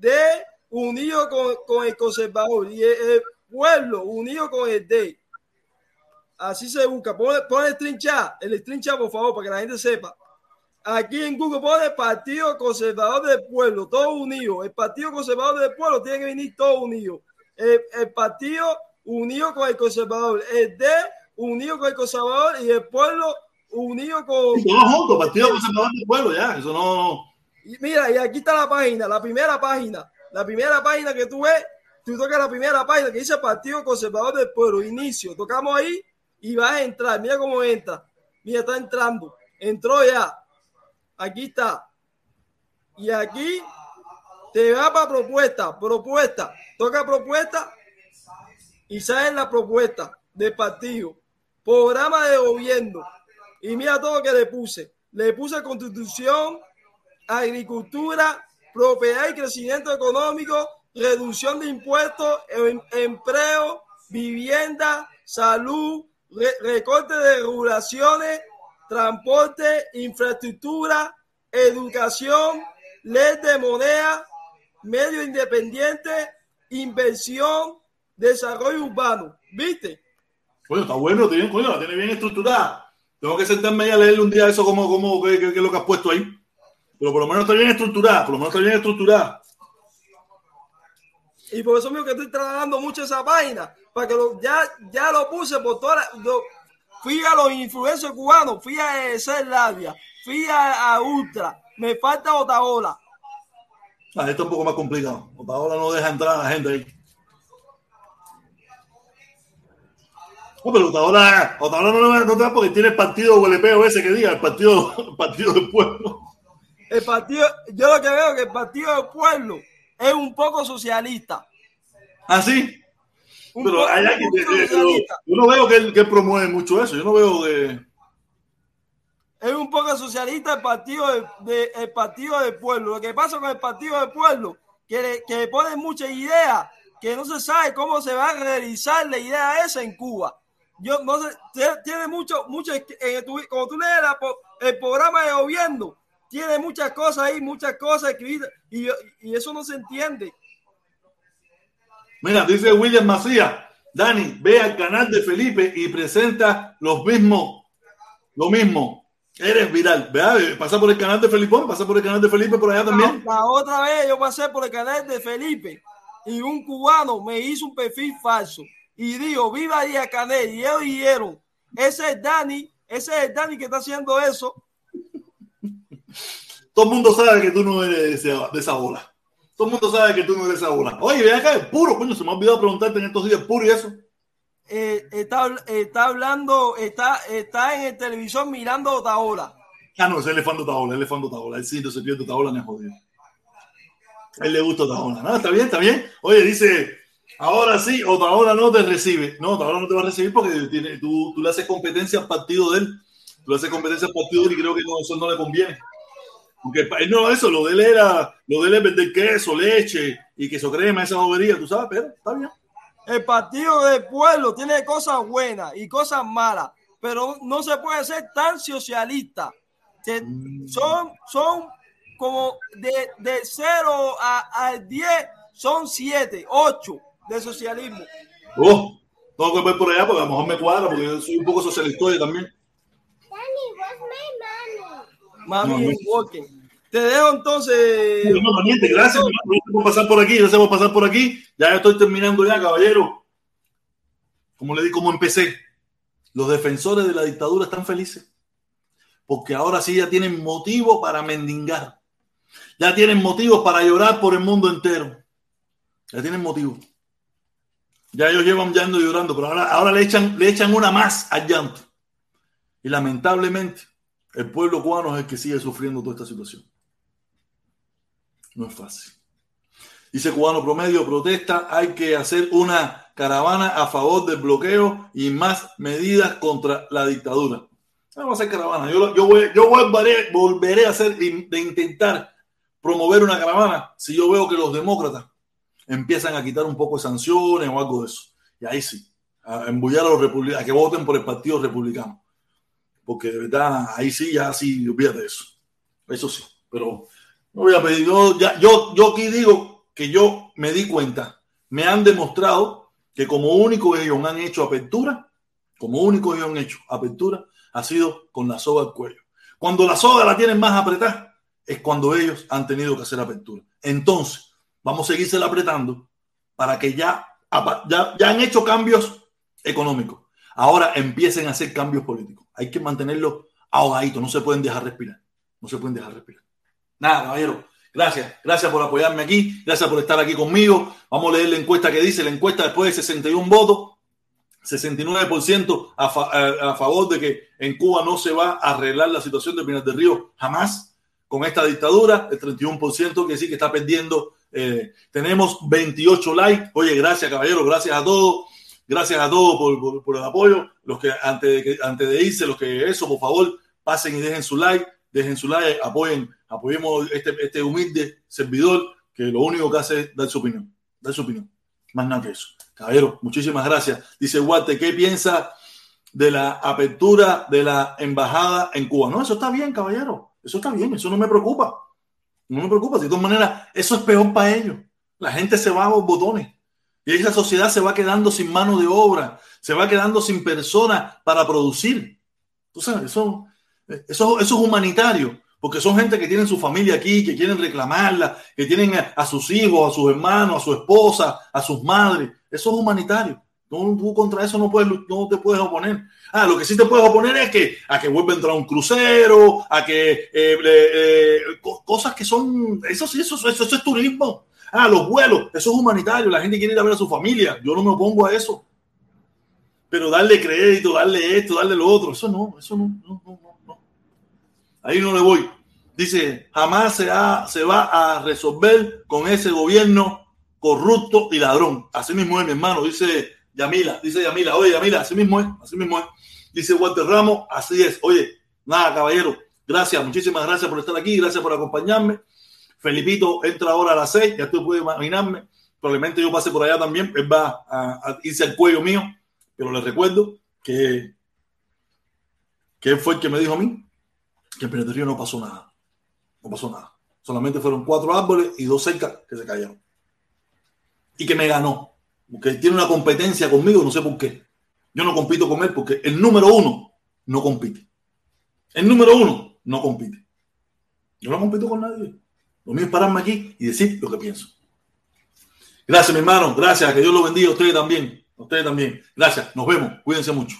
de unido con, con el conservador y el, el, pueblo unido con el de. Así se busca. Pon, pon el trincha, el trincha por favor, para que la gente sepa. Aquí en Google pone Partido Conservador del Pueblo, todo unido. El Partido Conservador del Pueblo tiene que venir todo unido. El, el partido unido con el conservador, el de unido con el conservador y el pueblo unido con. Todos juntos, Partido Conservador del Pueblo, ya, eso no. Y mira, y aquí está la página, la primera página, la primera página que tú ves, tú tocas la primera página que dice Partido Conservador del Pueblo, inicio, tocamos ahí y vas a entrar, mira cómo entra, mira, está entrando, entró ya, aquí está, y aquí te va para propuesta, propuesta, toca propuesta y sale la propuesta del partido, programa de gobierno, y mira todo lo que le puse. Le puse constitución, agricultura, propiedad y crecimiento económico, reducción de impuestos, em, empleo, vivienda, salud, re, recorte de regulaciones, transporte, infraestructura, educación, ley de moneda, medio independiente, inversión, desarrollo urbano. ¿Viste? Bueno, está bueno, tiene, coño, la tiene bien estructurada. Tengo que sentarme y a leerle un día eso como, como qué, qué, qué es lo que has puesto ahí. Pero por lo menos está bien estructurada, por lo menos está bien estructurada. Y por eso mismo que estoy trabajando mucho esa página, para que lo, ya, ya lo puse por toda la, lo, fui a los influencers cubanos, fui a Ser Labia, fui a, a, Ultra, me falta Otaola. Ah, esto es un poco más complicado. Otaola no deja entrar a la gente ahí. No, pero ahora, ahora no, no, no porque tiene el partido WLP ese que diga, el partido, el partido del pueblo. El partido, yo lo que veo es que el partido del pueblo es un poco socialista. ¿Ah, sí? Pero hay alguien que, yo, yo no veo que él, que él, promueve mucho eso, yo no veo que... Es un poco socialista el partido, de, de, el partido del pueblo. Lo que pasa con el partido del pueblo, que le, que le ponen muchas ideas, que no se sabe cómo se va a realizar la idea esa en Cuba yo no sé, tiene mucho, mucho, eh, tu, como tú lees la, el programa de gobierno, tiene muchas cosas ahí, muchas cosas escritas, y, y eso no se entiende. Mira, dice William Macías, Dani, ve al canal de Felipe y presenta los mismos, lo mismo. Eres viral, vea, pasa por el canal de Felipe, pasa por el canal de Felipe por allá también. La, la otra vez yo pasé por el canal de Felipe y un cubano me hizo un perfil falso y dijo, viva Díaz Canel, y ellos dijeron, ese es Dani Ese es el Dani que está haciendo eso. Todo el mundo sabe que tú no eres de esa, bola. Todo el mundo sabe que tú no eres bola. Oye, ven acá, el puro, coño, se me ha olvidado preguntarte en estos días, puro y eso. Eh, está, está hablando, está, está en el televisor mirando a Otaola. Ah, no, ese es elefante Otaola, el elefante Otaola. El cinto se pierde Otaola, me jodido. A él le gusta Otaola. No, está bien, está bien. Oye, dice, ahora sí, Otaola no te recibe. No, Otaola no te va a recibir porque tiene, tú, tú, le haces competencia al partido de él. Tú le haces competencia al partido de él y creo que no, eso no le conviene. Porque no, eso, lo de él era, lo de él es vender queso, leche y queso crema, esa bobería, tú sabes, pero está bien. El partido del pueblo tiene cosas buenas y cosas malas, pero no se puede ser tan socialista. Mm. son, son como de, de 0 a, 10, son 7, 8 de socialismo. Oh, tengo que ver por allá porque a lo mejor me cuadra, porque yo soy un poco socialista también. Mami, mami, walking. Te dejo entonces. gracias, por pasar por aquí, gracias por pasar por aquí. Ya estoy terminando ya, caballero. Como le di, como empecé. Los defensores de la dictadura están felices. Porque ahora sí ya tienen motivo para mendigar. Ya tienen motivos para llorar por el mundo entero. Ya tienen motivo. Ya ellos llevan llanto y llorando, pero ahora, ahora le, echan, le echan una más al llanto. Y lamentablemente, el pueblo cubano es el que sigue sufriendo toda esta situación. No es fácil. Dice cubano promedio, protesta, hay que hacer una caravana a favor del bloqueo y más medidas contra la dictadura. Vamos a hacer caravana. Yo, voy, yo volveré, volveré a hacer, de intentar promover una caravana si yo veo que los demócratas empiezan a quitar un poco de sanciones o algo de eso. Y ahí sí, a embullar a los republicanos, a que voten por el Partido Republicano. Porque de verdad, ahí sí, ya sí, olvídate de eso. Eso sí, pero no voy a pedir. Yo, yo, yo aquí digo que yo me di cuenta, me han demostrado que como único ellos han hecho apertura, como único ellos han hecho apertura, ha sido con la soga al cuello. Cuando la soga la tienen más apretada, es cuando ellos han tenido que hacer apertura. Entonces, vamos a seguirse apretando para que ya, ya, ya han hecho cambios económicos. Ahora empiecen a hacer cambios políticos. Hay que mantenerlos ahogaditos, no se pueden dejar respirar. No se pueden dejar respirar. Nada, caballero. Gracias, gracias por apoyarme aquí, gracias por estar aquí conmigo. Vamos a leer la encuesta que dice, la encuesta después de 61 votos, 69% a, a, favor de que en Cuba no se va a arreglar la situación de Pinar del Río jamás con esta dictadura, el 31% que sí que está perdiendo. Eh, tenemos 28 likes. Oye, gracias caballero, gracias a todos. Gracias a todos por, el apoyo. Los que antes de, antes de irse, los que eso, por favor, pasen y dejen su like, dejen su like, apoyen apoyemos este, este humilde servidor que lo único que hace es dar su opinión, dar su opinión. Más nada que eso. Caballero, muchísimas gracias. Dice Guate, ¿qué piensa de la apertura de la embajada en Cuba? No, eso está bien, caballero. Eso está bien, eso no me preocupa. No me preocupa. De todas maneras, eso es peor para ellos. La gente se va a los botones. Y esa sociedad se va quedando sin mano de obra, se va quedando sin personas para producir. Tú sabes, eso, eso, eso es humanitario porque son gente que tienen su familia aquí, que quieren reclamarla, que tienen a, sus hijos, a sus hermanos, a su esposa, a sus madres. Eso es humanitario. tú contra eso no, puedes, no te puedes oponer. Ah, lo que sí te puedes oponer es que a que vuelva a entrar un crucero, a que eh, eh, cosas que son, eso sí, eso, eso, eso, es turismo. Ah, los vuelos, eso es humanitario. La gente quiere ir a ver a su familia. Yo no me opongo a eso. Pero darle crédito, darle esto, darle lo otro, eso no, eso no, no, no. Ahí no le voy. Dice, jamás se, se va a resolver con ese gobierno corrupto y ladrón. Así mismo es, mi hermano, dice Yamila, dice Yamila, oye Yamila, así mismo es, así mismo es. Dice Walter Ramos, así es. Oye, nada, caballero, gracias, muchísimas gracias por estar aquí, gracias por acompañarme. Felipito entra ahora a las seis, ya tú puedes imaginarme. Probablemente yo pase por allá también, él va a, irse al cuello mío, pero les recuerdo que, que fue el que me dijo a mí que en Pinar Río no pasó nada. No pasó nada. Solamente fueron cuatro árboles y dos cercas que se cayeron. Y que me ganó. Porque tiene una competencia conmigo, no sé por qué. Yo no compito con él porque el número uno no compite. El número uno no compite. Yo no compito con nadie. Lo mío es pararme aquí y decir lo que pienso. Gracias, mi hermano. Gracias. Que Dios lo bendiga a ustedes también. A ustedes también. Gracias. Nos vemos. Cuídense mucho.